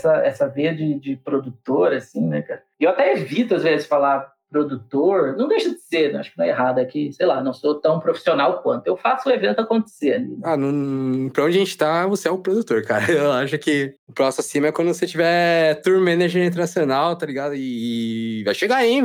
Essa, essa veia de, de produtor, assim, né, cara? Eu até evito, às vezes, falar produtor, não deixa de ser, né? acho que não é errado aqui, sei lá, não sou tão profissional quanto. Eu faço o evento acontecer ali. Né? Ah, não, pra onde a gente tá, você é o produtor, cara. Eu acho que o próximo acima é quando você tiver tour manager internacional, tá ligado? E vai chegar, hein?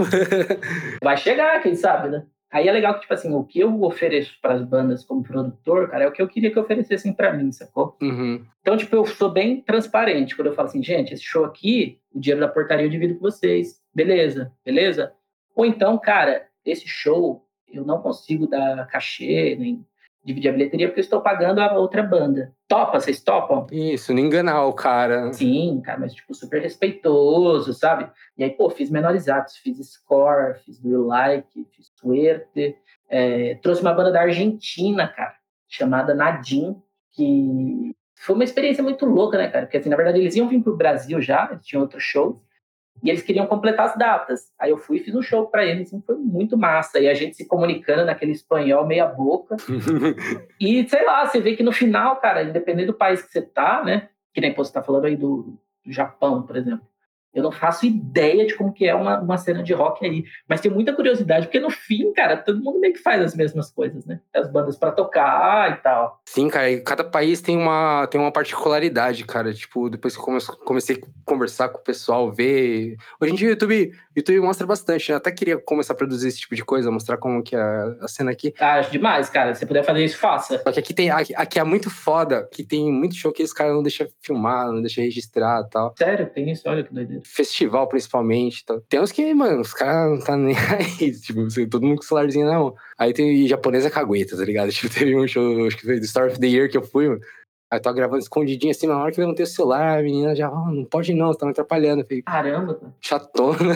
vai chegar, quem sabe, né? Aí é legal que, tipo assim, o que eu ofereço para as bandas como produtor, cara, é o que eu queria que oferecessem para mim, sacou? Uhum. Então, tipo, eu sou bem transparente quando eu falo assim, gente, esse show aqui, o dinheiro da portaria eu divido com vocês. Beleza, beleza? Ou então, cara, esse show eu não consigo dar cachê, nem dividir a bilheteria porque eu estou pagando a outra banda. Topa, vocês topam? Isso, não enganar o cara. Sim, cara, mas tipo, super respeitoso, sabe? E aí, pô, fiz menores atos, fiz Score, fiz Real Like, fiz Suerte, é, trouxe uma banda da Argentina, cara, chamada Nadim, que foi uma experiência muito louca, né, cara? Porque, assim, na verdade, eles iam vir pro Brasil já, eles tinham outro show, e eles queriam completar as datas. Aí eu fui e fiz um show para eles, assim, foi muito massa. E a gente se comunicando naquele espanhol meia boca. e sei lá, você vê que no final, cara, independente do país que você tá, né? Que nem você tá falando aí do, do Japão, por exemplo. Eu não faço ideia de como que é uma, uma cena de rock aí. Mas tenho muita curiosidade, porque no fim, cara, todo mundo meio que faz as mesmas coisas, né? As bandas para tocar e tal. Sim, cara, e cada país tem uma, tem uma particularidade, cara. Tipo, depois que eu comecei a conversar com o pessoal, ver. Hoje em dia o YouTube, YouTube mostra bastante, né? Até queria começar a produzir esse tipo de coisa, mostrar como que é a cena aqui. Ah, acho demais, cara. Se você puder fazer isso, faça. Só que aqui tem. Aqui, aqui é muito foda, que tem muito show que os caras não deixam filmar, não deixam registrar e tal. Sério, tem isso, olha que doideira festival, principalmente. Então. Tem uns que, mano, os caras não tá nem aí. Tipo, todo mundo com celularzinho na mão. Aí tem japonesa cagueta, tá ligado? Tipo, teve um show, acho que foi do Star of the Year que eu fui, mano. Aí eu tô gravando escondidinho assim, na hora que eu levantei o celular, a menina já, oh, não pode não, você tá me atrapalhando. Eu falei, Caramba, cara. Chatona.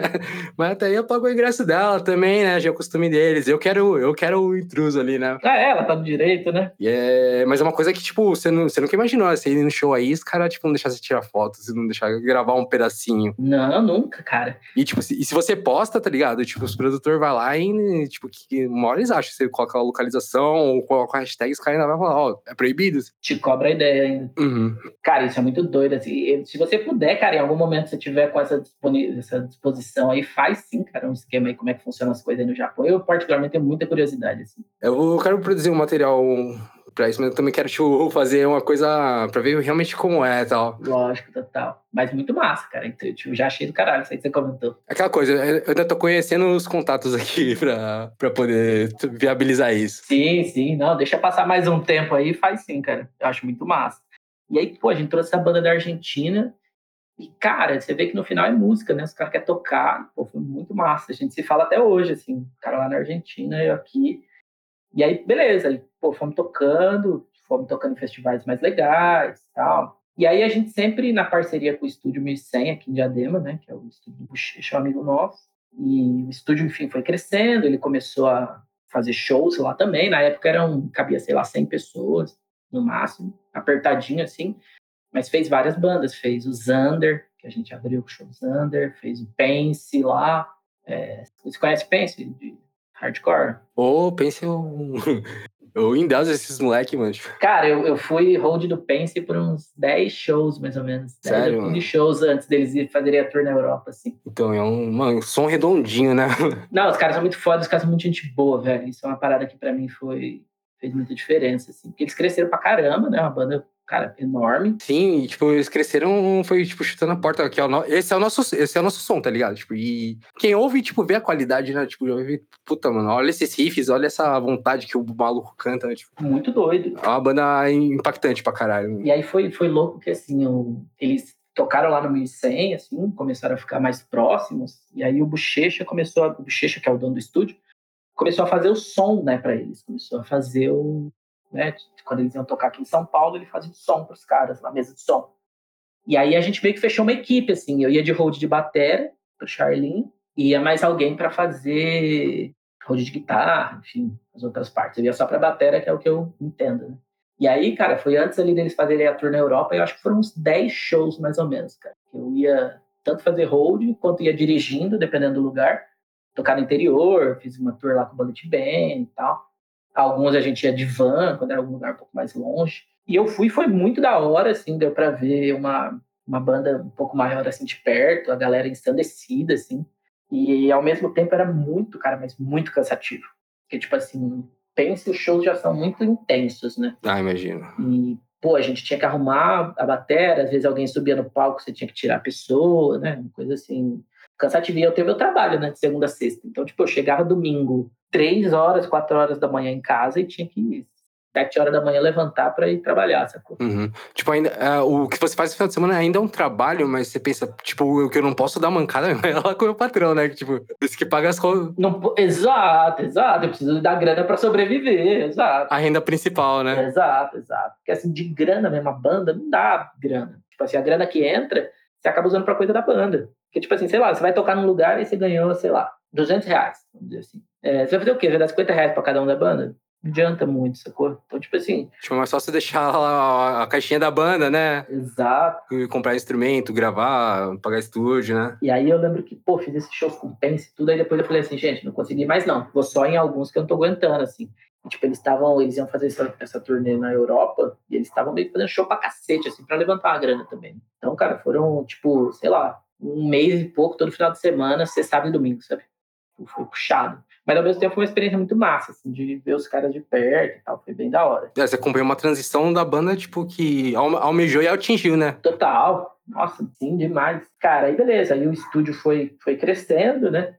Mas até aí eu pago o ingresso dela também, né? Já é o costume deles. Eu quero, eu quero o intruso ali, né? Ah, é, ela tá no direito, né? E é... Mas é uma coisa que, tipo, você, não, você nunca imaginou, você ir no show aí, os caras, tipo, não deixar você tirar fotos, não deixar gravar um pedacinho. Não, nunca, cara. E, tipo, se, e se você posta, tá ligado? Tipo, os produtores vai lá e, tipo, que uma hora eles acham, você coloca a localização ou coloca a hashtag, os caras ainda vão falar, ó, oh, é proibido? Te cobra a ideia ainda. Uhum. Cara, isso é muito doido. Assim. Se você puder, cara, em algum momento você tiver com essa, essa disposição aí, faz sim, cara, um esquema aí, como é que funcionam as coisas aí no Japão. Eu, particularmente, tenho muita curiosidade. Assim. Eu quero produzir um material pra isso, mas eu também quero tipo, fazer uma coisa pra ver realmente como é e tal. Lógico, total. Mas muito massa, cara. Então, tipo, já achei do caralho isso aí que você comentou. Aquela coisa, eu ainda tô conhecendo os contatos aqui pra, pra poder viabilizar isso. Sim, sim. Não, deixa passar mais um tempo aí faz sim, cara. Eu acho muito massa. E aí, pô, a gente trouxe essa banda da Argentina. E, cara, você vê que no final é música, né? Os caras querem tocar. Pô, foi muito massa. A gente se fala até hoje, assim. O cara lá na Argentina, eu aqui. E aí, beleza. Pô, fomos tocando, fomos tocando em festivais mais legais tal. E aí a gente sempre na parceria com o Estúdio 1100 aqui em Diadema, né? Que é o estúdio Bochecha, um amigo nosso. E o estúdio, enfim, foi crescendo. Ele começou a fazer shows lá também. Na época eram, cabia, sei lá, 100 pessoas no máximo, apertadinho assim. Mas fez várias bandas. Fez o Zander, que a gente abriu o show Zander. Fez o Pense lá. É, você conhece Pense? De hardcore? Ô, oh, Pense eu... Eu endeuso esses moleque, mano. Cara, eu, eu fui hold do Pense por uns 10 shows, mais ou menos. Sério? 10 shows antes deles fazerem a tour na Europa, assim. Então, é um, mano, um som redondinho, né? Não, os caras são muito foda, os caras são muito gente boa, velho. Isso é uma parada que pra mim foi... Fez muita diferença, assim. Porque eles cresceram pra caramba, né? Uma banda cara, enorme. Sim, e, tipo, eles cresceram, foi, tipo, chutando a porta, aqui, ó, esse é o nosso, esse é o nosso som, tá ligado? Tipo, e quem ouve, tipo, vê a qualidade, né? Tipo, já ouve, puta, mano, olha esses riffs, olha essa vontade que o maluco canta, né? Tipo, Muito doido. É uma banda impactante pra caralho. E aí foi, foi louco que, assim, o, eles tocaram lá no 1100, assim, começaram a ficar mais próximos, e aí o Bochecha começou, a, o Bochecha, que é o dono do estúdio, começou a fazer o som, né, para eles, começou a fazer o, né? Quando eles iam tocar aqui em São Paulo, ele fazia som para os caras, na mesa de som. E aí a gente meio que fechou uma equipe, assim. Eu ia de hold de batera, pro Charlin, e ia mais alguém para fazer road de guitarra, enfim, as outras partes. Eu ia só pra bateria, que é o que eu entendo, né? E aí, cara, foi antes ali deles fazerem a tour na Europa, eu acho que foram uns 10 shows mais ou menos, cara. Eu ia tanto fazer road quanto ia dirigindo, dependendo do lugar. Tocar no interior, fiz uma tour lá com o Bullet Band e tal. Alguns a gente ia de van, quando era um lugar um pouco mais longe. E eu fui, foi muito da hora, assim, deu para ver uma, uma banda um pouco maior, assim, de perto, a galera ensandecida, assim. E ao mesmo tempo era muito, cara, mas muito cansativo. Porque, tipo assim, pense, os shows já são muito intensos, né? Ah, imagino. E, pô, a gente tinha que arrumar a bateria, às vezes alguém subia no palco, você tinha que tirar a pessoa, né? Uma coisa assim. Cansativo. E eu tenho meu trabalho, né? De segunda a sexta. Então, tipo, eu chegava domingo, três horas, quatro horas da manhã em casa e tinha que sete horas da manhã levantar para ir trabalhar, sacou? Uhum. Tipo, ainda, uh, o que você faz no final de semana ainda é um trabalho, mas você pensa, tipo, o que eu não posso dar mancada é lá com o meu patrão, né? Tipo, esse que paga as contas. Exato, exato. Eu preciso dar grana para sobreviver, exato. A renda principal, né? Exato, exato. Porque assim, de grana mesmo, a banda não dá grana. Tipo assim, a grana que entra, você acaba usando pra coisa da banda. Porque, tipo assim, sei lá, você vai tocar num lugar e você ganhou, sei lá, 200 reais, vamos dizer assim. É, você vai fazer o quê? Vai dar 50 reais pra cada um da banda? não adianta muito, sacou? Então, tipo assim. Tipo, mas só você deixar lá a caixinha da banda, né? Exato. E comprar instrumento, gravar, pagar estúdio, né? E aí eu lembro que, pô, fiz esse show com Pense e tudo, aí depois eu falei assim, gente, não consegui mais não. Vou só em alguns que eu não tô aguentando, assim. E, tipo, eles estavam, eles iam fazer essa, essa turnê na Europa e eles estavam meio que fazendo show pra cacete, assim, pra levantar a grana também. Então, cara, foram, tipo, sei lá, um mês e pouco, todo final de semana, sexta, sábado e domingo, sabe? Foi puxado. Mas ao mesmo tempo foi uma experiência muito massa, assim, de ver os caras de perto e tal. Foi bem da hora. É, você acompanhou uma transição da banda, tipo, que almejou e atingiu, né? Total. Nossa, sim, demais. Cara, aí beleza. Aí o estúdio foi, foi crescendo, né?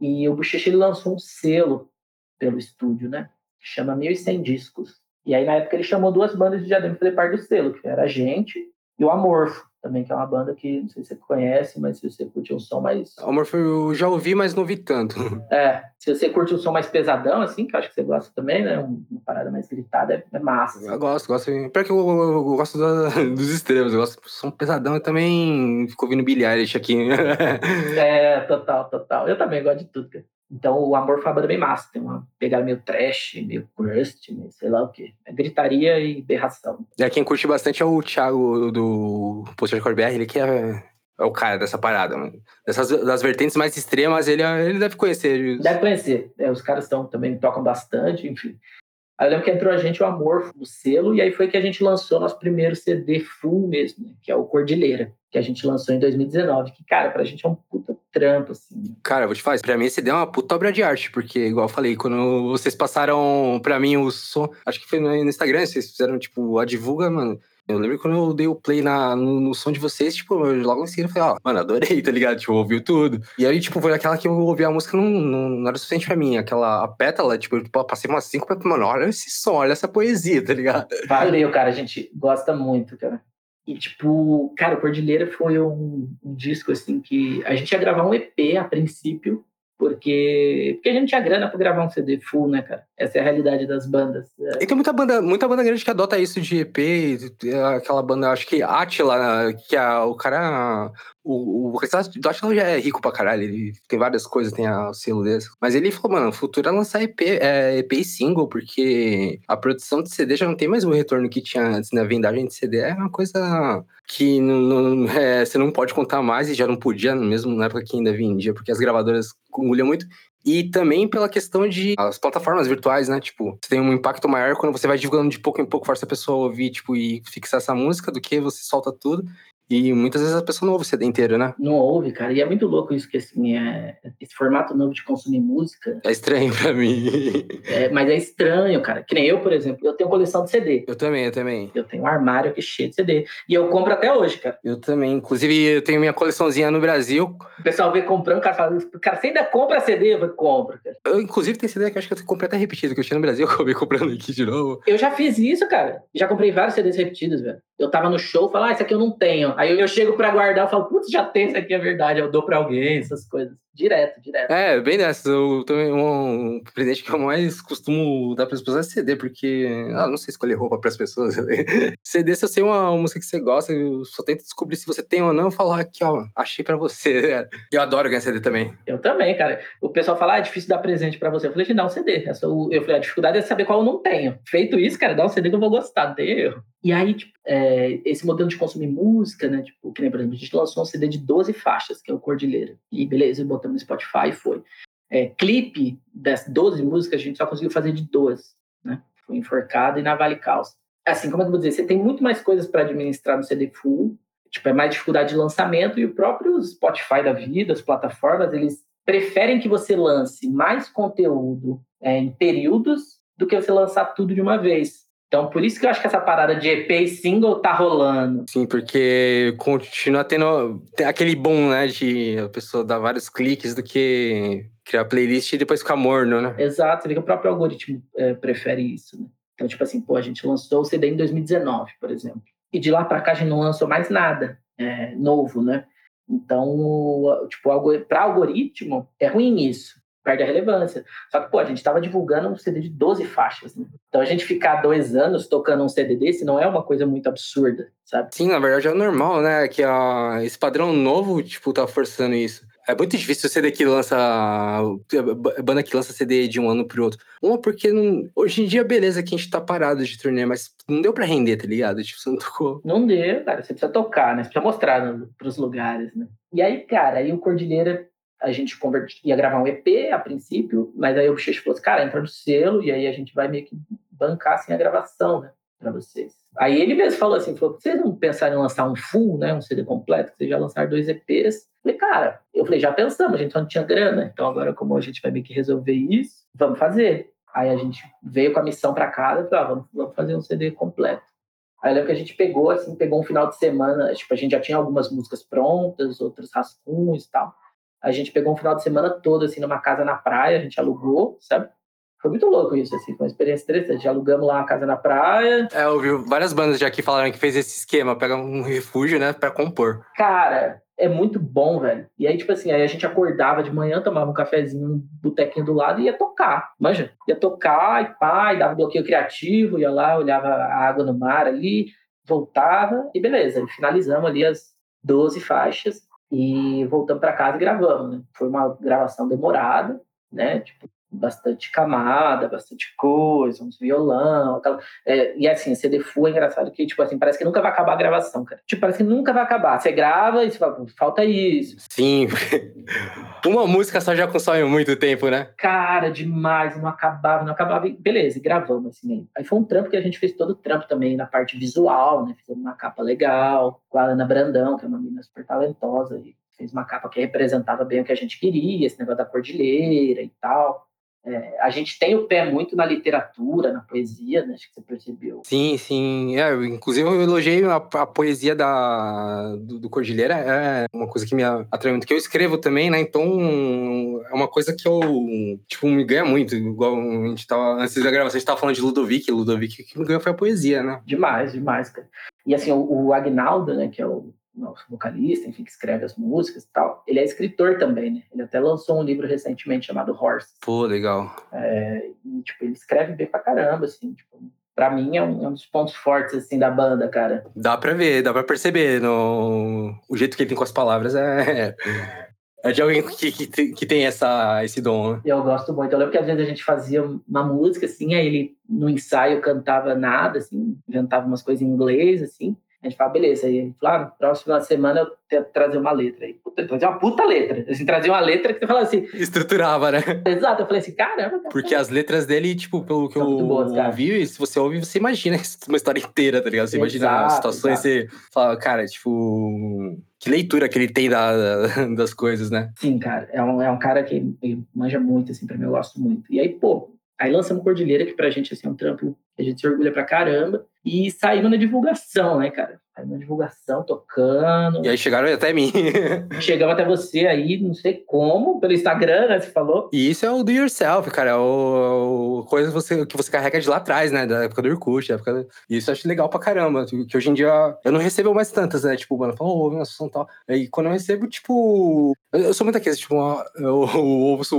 E o Bochecha lançou um selo pelo estúdio, né? Que chama 1100 Discos. E aí, na época, ele chamou duas bandas de Diadema pra fazer parte do selo, que era a gente e o Amorfo também, que é uma banda que não sei se você conhece, mas se você curte um som mais. Amor, eu já ouvi, mas não ouvi tanto. É, se você curte um som mais pesadão, assim, que eu acho que você gosta também, né? Uma parada mais gritada, é, é massa. Assim. Eu gosto, gosto. Pior que eu, eu, eu gosto da, dos extremos, eu gosto de som pesadão e também fico ouvindo Eilish aqui. é, total, total. Eu também gosto de tudo, cara. Então, o Amor foi uma banda bem massa. Tem uma pegada meio trash, meio crust, meio sei lá o quê. É gritaria e berração. É, quem curte bastante é o Thiago do Poster de BR, ele que é, é o cara dessa parada, mano. Dessas, das vertentes mais extremas, ele, ele deve conhecer. Deve conhecer. É, os caras tão, também tocam bastante, enfim. Aí eu lembro que entrou a gente o Amor no selo, e aí foi que a gente lançou nosso primeiro CD full mesmo, né, que é o Cordilheira, que a gente lançou em 2019. Que, cara, pra gente é um trampo, assim. Cara, vou te falar, pra mim esse CD é uma puta obra de arte, porque, igual eu falei, quando vocês passaram pra mim o som, acho que foi no Instagram, vocês fizeram, tipo, a divulga, mano. Eu lembro quando eu dei o play na, no, no som de vocês, tipo, logo em seguida eu falei, ó, mano, adorei, tá ligado? Tipo, ouviu tudo. E aí, tipo, foi aquela que eu ouvi a música, não, não, não era suficiente pra mim. Aquela a pétala, tipo, eu passei umas cinco pra, mano, olha esse som, olha essa poesia, tá ligado? Valeu, cara, a gente gosta muito, cara. E, tipo, cara, o Cordilheira foi um, um, disco, assim, que a gente ia gravar um EP a princípio, porque, porque a gente tinha grana pra gravar um CD full, né, cara? Essa é a realidade das bandas. É. E tem muita banda, muita banda grande que adota isso de EP, aquela banda, acho que Atila, que é o cara. O, o do Atila já é rico pra caralho, ele tem várias coisas, tem o selo desse. Mas ele falou, mano, o futuro é lançar EP, é, EP e single, porque a produção de CD já não tem mais o retorno que tinha antes, né? A vendagem de CD é uma coisa que não, não, é, você não pode contar mais e já não podia, mesmo na época que ainda vendia, porque as gravadoras engoliam muito. E também pela questão de as plataformas virtuais, né? Tipo, você tem um impacto maior quando você vai divulgando de pouco em pouco, força a pessoa a ouvir, tipo, e fixar essa música, do que você solta tudo. E muitas vezes a pessoa não ouve o CD inteiro, né? Não ouve, cara. E é muito louco isso, que assim, é... esse formato novo de consumir música. É estranho pra mim. É, mas é estranho, cara. Que nem eu, por exemplo, eu tenho coleção de CD. Eu também, eu também. Eu tenho um armário aqui cheio de CD. E eu compro até hoje, cara. Eu também. Inclusive, eu tenho minha coleçãozinha no Brasil. O pessoal vê comprando, o cara fala, cara, você ainda compra CD? Eu falo, compra, cara. Eu, inclusive, tem CD que eu acho que eu comprei até repetido, que eu tinha no Brasil, eu acabei comprando aqui de novo. Eu já fiz isso, cara. Já comprei vários CDs repetidos, velho. eu tava no show, falo, ah, isso aqui eu não tenho. Aí eu chego pra guardar, eu falo, putz, já tem isso aqui, é verdade. Eu dou pra alguém, essas coisas. Direto, direto. É, bem dessa. Eu também, um presente que eu mais costumo dar para as pessoas é CD, porque ah, não sei escolher roupa para as pessoas. CD, se eu sei uma música que você gosta, eu só tento descobrir se você tem ou não, falar aqui, ó, achei para você. Eu adoro ganhar CD também. Eu também, cara. O pessoal fala, ah, é difícil dar presente para você. Eu falei, dá um CD. Eu falei, a dificuldade é saber qual eu não tenho. Feito isso, cara, dá um CD que eu vou gostar, não tem erro. E aí, tipo, é, esse modelo de consumir música, né? Tipo, que nem, por exemplo, a gente lançou um CD de 12 faixas, que é o Cordilheira. E beleza, eu botamos no Spotify e foi. É, clipe das 12 músicas, a gente só conseguiu fazer de duas, né? Foi Enforcada e na Vale Calça. Assim, como é eu vou dizer? Você tem muito mais coisas para administrar no CD full, tipo, é mais dificuldade de lançamento e o próprio Spotify da vida, as plataformas, eles preferem que você lance mais conteúdo é, em períodos do que você lançar tudo de uma vez. Então, por isso que eu acho que essa parada de EP e single tá rolando. Sim, porque continua tendo aquele bom, né? De a pessoa dar vários cliques do que criar playlist e depois ficar morno, né? Exato, você vê que o próprio algoritmo é, prefere isso, né? Então, tipo assim, pô, a gente lançou o CD em 2019, por exemplo. E de lá para cá a gente não lançou mais nada é, novo, né? Então, tipo, para algoritmo, é ruim isso perde a relevância. Só que, pô, a gente estava divulgando um CD de 12 faixas, né? Então a gente ficar dois anos tocando um CD desse não é uma coisa muito absurda, sabe? Sim, na verdade é normal, né? Que a, esse padrão novo, tipo, tá forçando isso. É muito difícil o CD que lança. Banda que lança CD de um ano pro outro. Uma, porque não, hoje em dia, beleza, que a gente tá parado de turnê, mas não deu pra render, tá ligado? Tipo, você não tocou. Não deu, cara. Você precisa tocar, né? Você precisa mostrar no, pros lugares, né? E aí, cara, aí o Cordilheira a gente ia gravar um EP a princípio, mas aí o Bochecha falou assim, cara, entra no selo e aí a gente vai meio que bancar assim a gravação, né, para vocês. Aí ele mesmo falou assim, falou, vocês não pensaram em lançar um full, né, um CD completo, vocês já lançaram dois EPs? Eu falei, cara, eu falei, já pensamos, a gente só não tinha grana, então agora como a gente vai meio que resolver isso, vamos fazer. Aí a gente veio com a missão para casa falou, ah, vamos, vamos fazer um CD completo. Aí eu lembro que a gente pegou, assim, pegou um final de semana, tipo, a gente já tinha algumas músicas prontas, outros rascunhos e tal. A gente pegou um final de semana todo, assim, numa casa na praia, a gente alugou, sabe? Foi muito louco isso, assim, foi uma experiência interessante. Alugamos lá uma casa na praia. É, eu vi várias bandas já aqui falaram que fez esse esquema, pega um refúgio, né, pra compor. Cara, é muito bom, velho. E aí, tipo assim, aí a gente acordava de manhã, tomava um cafezinho, um botequinho do lado e ia tocar, manja? Ia tocar e pá, e dava bloqueio criativo, ia lá, olhava a água no mar ali, voltava e beleza. E finalizamos ali as 12 faixas e voltamos para casa e gravamos. Né? Foi uma gravação demorada, né? Tipo, bastante camada, bastante coisa, uns violão, aquela... É, e assim, CD full é engraçado que, tipo assim, parece que nunca vai acabar a gravação, cara. Tipo, parece que nunca vai acabar. Você grava e você fala, falta isso. Sim, uma música só já consome muito tempo, né? Cara, demais, não acabava, não acabava. Beleza, e gravamos, assim. Aí foi um trampo que a gente fez todo o trampo também na parte visual, né? Fizemos uma capa legal, com a Ana Brandão, que é uma menina super talentosa, e fez uma capa que representava bem o que a gente queria, esse negócio da cordilheira e tal. É, a gente tem o pé muito na literatura, na poesia, né? Acho que você percebeu. Sim, sim. É, inclusive, eu elogiei a, a poesia da, do, do, Cordilheira. É uma coisa que me atrai muito. Que eu escrevo também, né? Então, é uma coisa que eu, tipo, me ganha muito. Igual a gente tava, antes da gravação, a gente tava falando de Ludovic. Ludovic, que me ganhou foi a poesia, né? Demais, demais, cara. E assim, o, o Agnaldo, né? Que é o nosso vocalista, enfim, que escreve as músicas e tal, ele é escritor também, né? Ele até lançou um livro recentemente chamado Horse. Pô, legal. É, e, tipo, ele escreve bem pra caramba, assim, tipo, pra mim é um, é um, dos pontos fortes, assim, da banda, cara. Dá pra ver, dá pra perceber, no... o jeito que ele tem com as palavras é... É de alguém que, que, que tem essa, esse dom, né? Eu gosto muito. Eu lembro que às vezes a gente fazia uma música, assim, aí ele no ensaio cantava nada, assim, inventava umas coisas em inglês, assim. A gente fala, beleza. Aí falou, ah, próxima semana eu tento trazer uma letra. Aí, puta, trazer uma puta letra. Assim, trazer uma letra que você fala assim. Estruturava, né? Exato. Eu falei assim, caramba. Cara, Porque as letras dele, tipo, pelo que São eu boas, ouvi, se você ouve, você imagina uma história inteira, tá ligado? Você exato, imagina as situações, você fala, cara, tipo. Que leitura que ele tem da, das coisas, né? Sim, cara. É um, é um cara que manja muito, assim, pra mim, eu gosto muito. E aí, pô, Aí lançamos Cordilheira, que pra gente assim, é um trampo A gente se orgulha pra caramba. E saímos na divulgação, né, cara? Saímos na divulgação, tocando. E aí chegaram até mim. Chegamos até você aí, não sei como, pelo Instagram, né? Você falou. E isso é o do yourself, cara. É o, o coisa que você, que você carrega de lá atrás, né? Da época do Orkut, da época. E isso eu acho legal pra caramba. Que hoje em dia eu não recebo mais tantas, né? Tipo, mano, falou, ouve uma som tal. E quando eu recebo, tipo. Eu sou muito aquele, tipo, eu, eu ouço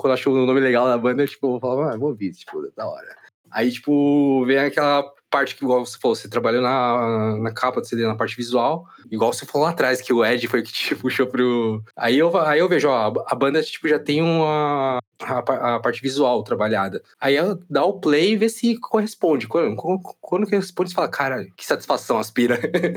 quando eu acho o nome legal da banda, eu, tipo, eu falo, ah, vou ouvir, tipo, da hora. Aí, tipo, vem aquela parte que, igual você falou, você trabalhou na, na capa do CD, na parte visual, igual você falou lá atrás, que o Ed foi que te puxou pro. Aí eu, aí eu vejo, ó, a banda, tipo, já tem uma. A, a parte visual trabalhada. Aí ela dá o play e vê se corresponde. Quando, quando, quando corresponde, você fala, cara, que satisfação aspira.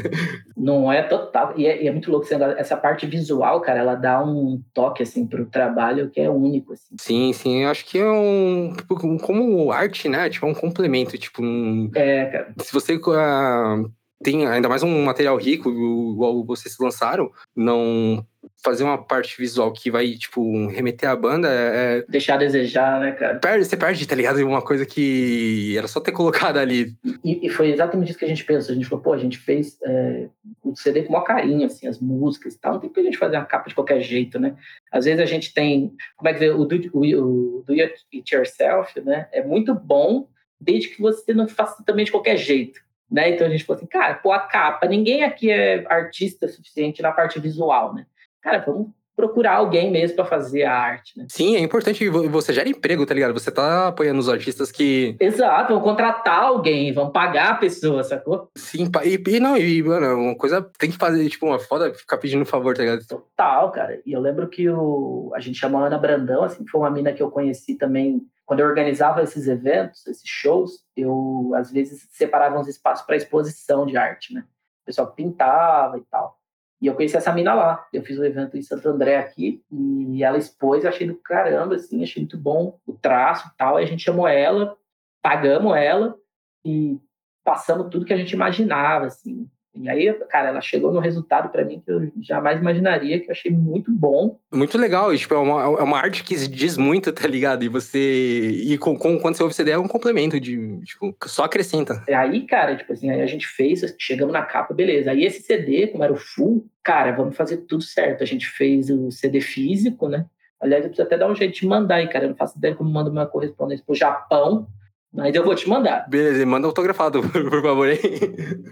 Não é total. E é, e é muito louco. Essa parte visual, cara, ela dá um toque, assim, pro trabalho que é único, assim. Sim, sim. Eu acho que é um. Tipo, como arte, né? Tipo, é um complemento, tipo, um. É, cara. Se você. Uh, tem ainda mais um material rico, igual vocês lançaram, não fazer uma parte visual que vai, tipo, remeter a banda é. Deixar a desejar, né, cara? Perde, você perde, tá ligado? Uma coisa que era só ter colocado ali. E, e foi exatamente isso que a gente pensou. A gente falou, pô, a gente fez é, o CD com maior carinho, assim, as músicas e tal. Não tem que a gente fazer uma capa de qualquer jeito, né? Às vezes a gente tem. Como é que o do, o, o do It Yourself, né? É muito bom, desde que você não faça também de qualquer jeito. Né? Então a gente falou assim, cara, pô, a capa, ninguém aqui é artista suficiente na parte visual, né? Cara, vamos procurar alguém mesmo para fazer a arte, né? Sim, é importante você gera emprego, tá ligado? Você tá apoiando os artistas que. Exato, vamos contratar alguém, vamos pagar a pessoa, sacou? Sim, e, e não, e, mano, uma coisa tem que fazer, tipo, uma foda ficar pedindo favor, tá ligado? Total, cara. E eu lembro que o, a gente chamou a Ana Brandão, assim, foi uma mina que eu conheci também quando eu organizava esses eventos, esses shows, eu às vezes separava uns espaços para exposição de arte, né? O pessoal pintava e tal. E eu conheci essa mina lá. Eu fiz um evento em Santo André aqui e ela expôs, achei do caramba, assim, achei muito bom o traço e tal. Aí a gente chamou ela, pagamos ela e passamos tudo que a gente imaginava, assim. E aí, cara, ela chegou no resultado para mim que eu jamais imaginaria, que eu achei muito bom. Muito legal, tipo, é uma, é uma arte que diz muito, tá ligado? E você. E com, com, quando você ouve CD é um complemento de. Tipo, só acrescenta. É aí, cara, tipo assim, aí a gente fez, chegamos na capa, beleza. Aí esse CD, como era o full, cara, vamos fazer tudo certo. A gente fez o CD físico, né? Aliás, eu preciso até dar um jeito de mandar aí, cara. Eu não faço ideia como mando uma correspondência pro Japão mas eu vou te mandar. Beleza, manda autografado, por favor, hein?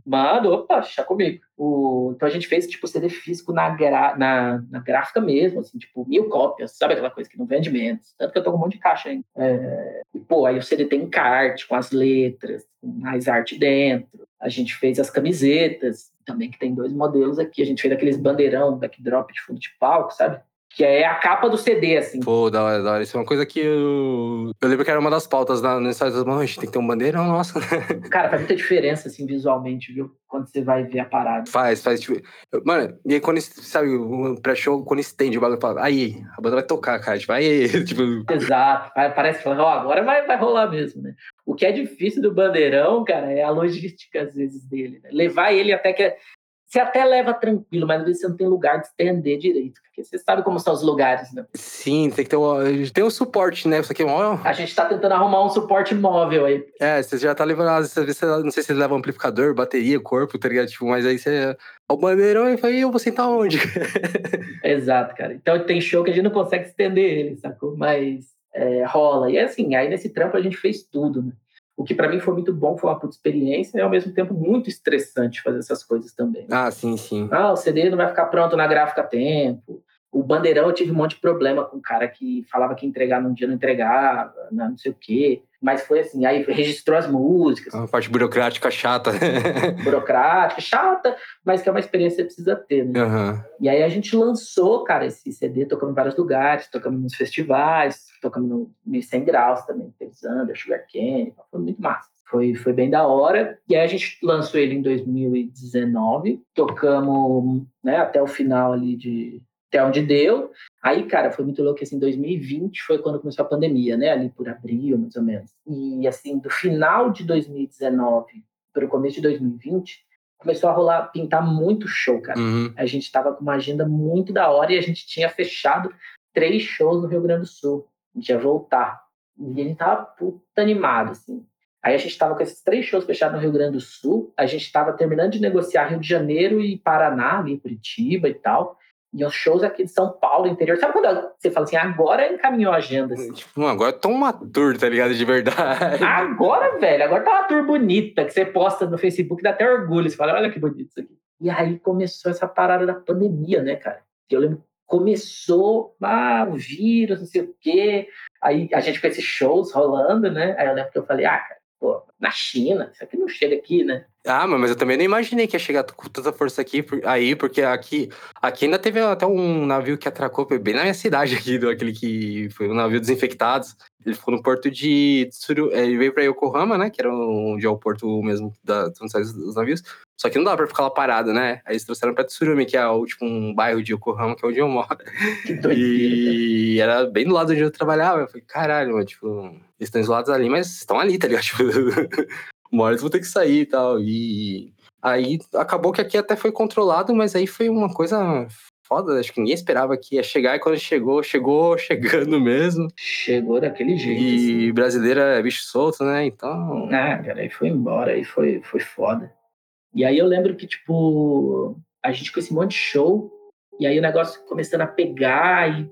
Manda, opa, deixa comigo. O, então a gente fez, tipo, CD físico na, gra, na, na gráfica mesmo, assim, tipo, mil cópias, sabe aquela coisa que não vende menos? Tanto que eu tô com um monte de caixa ainda. É, e, pô, aí o CD tem encarte com as letras, com mais arte dentro. A gente fez as camisetas, também que tem dois modelos aqui. A gente fez aqueles bandeirão, backdrop de fundo de palco, sabe? Que é a capa do CD, assim. Pô, da hora, da hora. Isso é uma coisa que eu. Eu lembro que era uma das pautas na, no Estados Unidos. A gente tem que ter um bandeirão, nossa. Cara, faz muita diferença, assim, visualmente, viu? Quando você vai ver a parada. Faz, faz. Tipo... Mano, e aí quando, sabe, o pré-show, quando estende o bagulho, fala, aí, a banda vai tocar, cara. Tipo, aí, tipo. Exato. Parece que ó, oh, agora vai, vai rolar mesmo, né? O que é difícil do bandeirão, cara, é a logística, às vezes, dele. Né? Levar ele até que você até leva tranquilo, mas às vezes você não tem lugar de estender direito, porque você sabe como são os lugares, né? Sim, tem que ter o, tem um suporte, né? Isso aqui é um... A gente tá tentando arrumar um suporte móvel aí. É, você já tá levando, às vezes, você, não sei se você leva amplificador, bateria, corpo, tá ligado? Tipo, mas aí você. O bandeirão e aí eu vou sentar onde? Exato, cara. Então tem show que a gente não consegue estender ele, sacou? Mas é, rola. E é assim, aí nesse trampo a gente fez tudo, né? O que para mim foi muito bom, foi uma puta experiência e ao mesmo tempo muito estressante fazer essas coisas também. Ah, sim, sim. Ah, o CD não vai ficar pronto na gráfica a tempo. O Bandeirão eu tive um monte de problema com o cara que falava que entregar num dia, não entregava, não sei o quê. Mas foi assim, aí registrou as músicas. Uma parte burocrática chata. burocrática, chata, mas que é uma experiência que você precisa ter, né? Uhum. E aí a gente lançou, cara, esse CD, tocamos em vários lugares, tocamos nos festivais, tocamos no, no 100 Graus também, teve Zander, Sugar Cane, foi muito massa. Foi, foi bem da hora. E aí a gente lançou ele em 2019, tocamos né, até o final ali de, até onde deu. Aí, cara, foi muito louco, assim, 2020 foi quando começou a pandemia, né, ali por abril, mais ou menos. E, assim, do final de 2019 para o começo de 2020, começou a rolar, pintar muito show, cara. Uhum. A gente tava com uma agenda muito da hora e a gente tinha fechado três shows no Rio Grande do Sul. A gente ia voltar. E ele tava puta animado, assim. Aí a gente estava com esses três shows fechados no Rio Grande do Sul, a gente estava terminando de negociar Rio de Janeiro e Paraná, ali, Curitiba e tal. E os shows aqui de São Paulo, interior. Sabe quando você fala assim, agora encaminhou a agenda? Assim. Tipo, agora tá uma tour, tá ligado? De verdade. Agora, velho, agora tá uma tour bonita que você posta no Facebook, dá até orgulho. Você fala, olha que bonito isso aqui. E aí começou essa parada da pandemia, né, cara? Eu lembro começou, ah, o vírus, não sei o quê. Aí a gente com esses shows rolando, né? Aí eu lembro que eu falei, ah, cara, pô, na China, isso aqui não chega aqui, né? Ah, mas eu também não imaginei que ia chegar com tanta força aqui, aí, porque aqui, aqui ainda teve até um navio que atracou bem na minha cidade aqui, do, aquele que foi um navio desinfectados. Ele ficou no porto de Tsuru, é, ele veio para Yokohama, né, que era onde é o porto mesmo da, dos navios. Só que não dá para ficar lá parado, né? Aí eles trouxeram para Tsurumi, que é o tipo um bairro de Yokohama, que é onde eu moro. e era bem do lado onde eu trabalhava. Eu falei, caralho, mano, tipo, eles estão isolados ali, mas estão ali, tá ligado? Tipo, uma hora eles vão ter que sair e tal. E aí acabou que aqui até foi controlado, mas aí foi uma coisa foda. Acho que ninguém esperava que ia chegar e quando chegou, chegou chegando mesmo. Chegou daquele jeito. E assim. brasileira é bicho solto, né? Então. Ah, cara, aí foi embora, aí foi, foi foda. E aí eu lembro que, tipo, a gente com esse monte de show, e aí o negócio começando a pegar e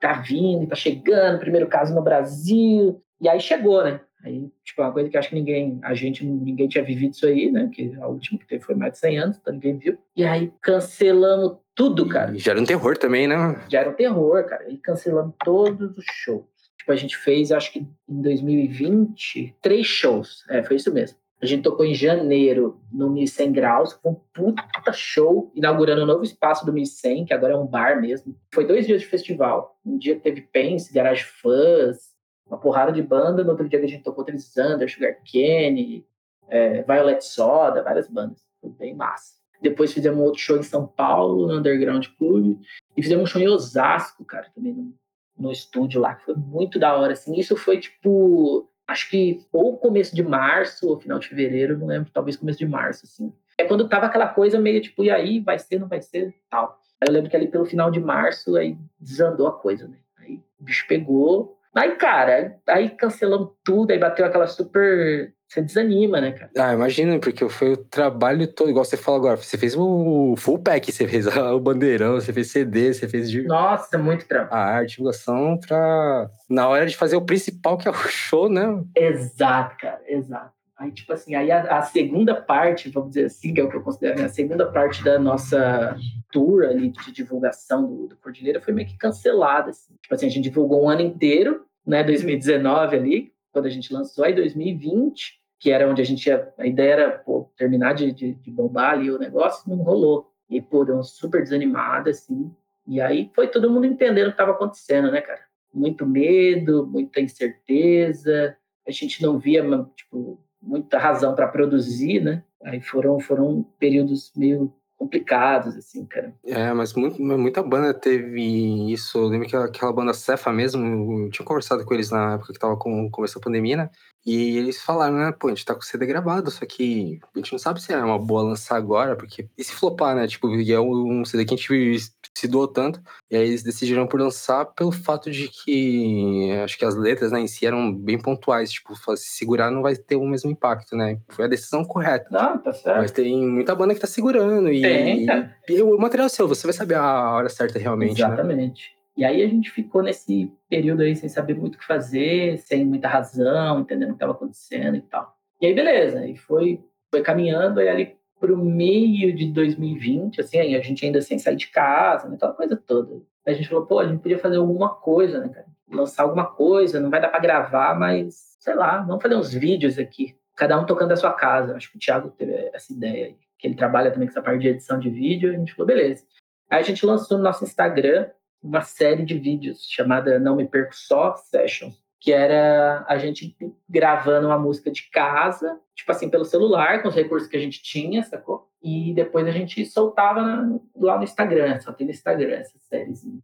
tá vindo, tá chegando, primeiro caso no Brasil, e aí chegou, né? Aí, tipo, uma coisa que acho que ninguém, a gente, ninguém tinha vivido isso aí, né? Que a última que teve foi mais de 100 anos, então ninguém viu. E aí cancelamos tudo, cara. E já era um terror também, né? Já era um terror, cara. E cancelamos todos os shows. Tipo, a gente fez, acho que em 2020, três shows. É, foi isso mesmo. A gente tocou em janeiro no 1100 Graus, foi um puta show, inaugurando um novo espaço do 1100, que agora é um bar mesmo. Foi dois dias de festival. Um dia teve Pence, Garage Fuzz, uma porrada de banda. No outro dia a gente tocou Trisander, Sugar Kenny, é, Violet Soda, várias bandas. Foi bem massa. Depois fizemos outro show em São Paulo, no Underground Club. E fizemos um show em Osasco, cara, também no, no estúdio lá, que foi muito da hora, assim. Isso foi, tipo, acho que ou começo de março, ou final de fevereiro, não lembro, talvez começo de março, assim. É quando tava aquela coisa meio, tipo, e aí, vai ser, não vai ser, tal. Eu lembro que ali pelo final de março, aí desandou a coisa, né? Aí o bicho pegou, Aí, cara, aí cancelamos tudo, aí bateu aquela super. Você desanima, né, cara? Ah, imagina, porque foi o trabalho todo, igual você falou agora. Você fez o full pack, você fez o bandeirão, você fez CD, você fez. De... Nossa, muito trabalho. A arte, divulgação pra. Na hora de fazer o principal, que é o show, né? Exato, cara, exato. Aí, tipo assim, aí a, a, segunda parte, vamos dizer assim, que é o que eu considero, né, a segunda parte da nossa tour ali de divulgação do, do Cordilheira foi meio que cancelada, assim. Tipo assim, a gente divulgou um ano inteiro, né, 2019 ali, quando a gente lançou, aí 2020, que era onde a gente ia, a ideia era, pô, terminar de, de, de bombar ali o negócio, não rolou. E, uma super desanimada, assim. E aí foi todo mundo entendendo o que estava acontecendo, né, cara? Muito medo, muita incerteza, a gente não via, tipo, muita razão para produzir, né? Aí foram, foram períodos meio complicados, assim, cara. É, mas muito, muita banda teve isso. Eu lembro que aquela banda Cefa mesmo, eu tinha conversado com eles na época que tava com, começou a pandemia, né? E eles falaram, né, pô, a gente tá com o CD gravado, só que a gente não sabe se é uma boa lançar agora, porque e se flopar, né? Tipo, é um CD que a gente se doou tanto, e aí eles decidiram por lançar pelo fato de que acho que as letras, né, em si eram bem pontuais, tipo, se segurar não vai ter o mesmo impacto, né? Foi a decisão correta. Não, tá certo. Mas tem muita banda que tá segurando e, tá. e o material é seu, você vai saber a hora certa realmente, né? Exatamente. Né? E aí a gente ficou nesse período aí sem saber muito o que fazer, sem muita razão, entendendo o que estava acontecendo e tal. E aí, beleza, e foi, foi caminhando, aí ali pro meio de 2020, assim, aí a gente ainda sem sair de casa, né, aquela coisa toda. A gente falou, pô, a gente podia fazer alguma coisa, né, cara? Lançar alguma coisa, não vai dar para gravar, mas, sei lá, vamos fazer uns vídeos aqui, cada um tocando da sua casa. Acho que o Thiago teve essa ideia aí, que ele trabalha também com essa parte de edição de vídeo, a gente falou, beleza. Aí a gente lançou no nosso Instagram uma série de vídeos chamada Não Me Perco Só Sessions, que era a gente gravando uma música de casa, tipo assim, pelo celular, com os recursos que a gente tinha, sacou? E depois a gente soltava na, lá no Instagram, só tem no Instagram essa sériezinha.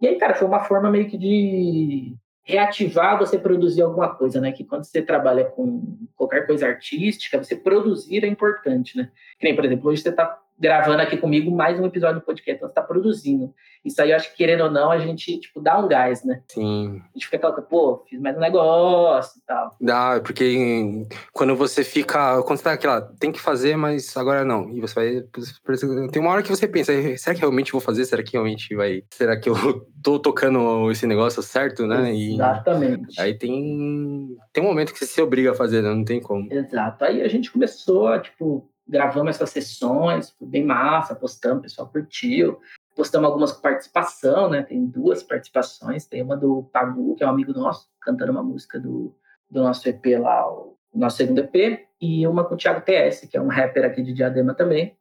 E aí, cara, foi uma forma meio que de reativar você produzir alguma coisa, né? Que quando você trabalha com qualquer coisa artística, você produzir é importante, né? Que nem, por exemplo, hoje você tá gravando aqui comigo mais um episódio do podcast, então você tá produzindo. Isso aí eu acho que, querendo ou não, a gente, tipo, dá um gás, né? Sim. A gente fica aquela coisa, pô, fiz mais um negócio e tal. Dá, porque quando você fica. Quando você tá aquela, tem que fazer, mas agora não. E você vai. Tem uma hora que você pensa, será que realmente vou fazer? Será que realmente vai. Será que eu tô tocando esse negócio certo, né? E Exatamente. Aí tem. Tem um momento que você se obriga a fazer, né? Não tem como. Exato. Aí a gente começou, tipo, gravamos essas sessões, foi bem massa, postamos, o pessoal curtiu. Postamos algumas com participação, né? Tem duas participações. Tem uma do Pagu, que é um amigo nosso, cantando uma música do, do nosso EP lá, o nosso segundo EP. E uma com o Thiago TS, que é um rapper aqui de Diadema também.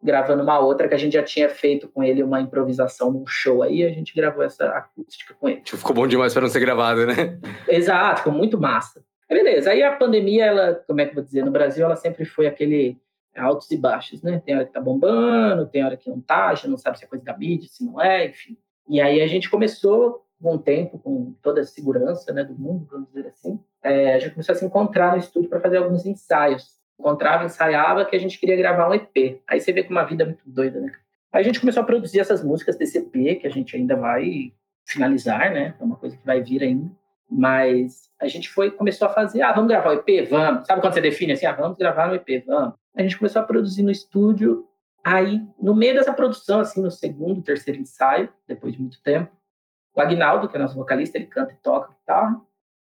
Gravando uma outra que a gente já tinha feito com ele uma improvisação num show aí, a gente gravou essa acústica com ele. Tipo, ficou bom demais para não ser gravado, né? Exato, ficou muito massa. Beleza, aí a pandemia, ela, como é que eu vou dizer, no Brasil ela sempre foi aquele altos e baixos, né? Tem hora que tá bombando, tem hora que não tá, já não sabe se é coisa da mídia, se não é, enfim. E aí a gente começou, com o tempo, com toda a segurança né, do mundo, vamos dizer assim, é, a gente começou a se encontrar no estúdio para fazer alguns ensaios. Encontrava, ensaiava, que a gente queria gravar um EP. Aí você vê que uma vida é muito doida, né? Aí a gente começou a produzir essas músicas desse EP, que a gente ainda vai finalizar, né? É uma coisa que vai vir ainda. Mas a gente foi começou a fazer, ah, vamos gravar o EP? Vamos. Sabe quando você define assim, ah, vamos gravar no EP? Vamos. A gente começou a produzir no estúdio. Aí, no meio dessa produção, assim, no segundo, terceiro ensaio, depois de muito tempo, o Agnaldo, que é nosso vocalista, ele canta e toca guitarra,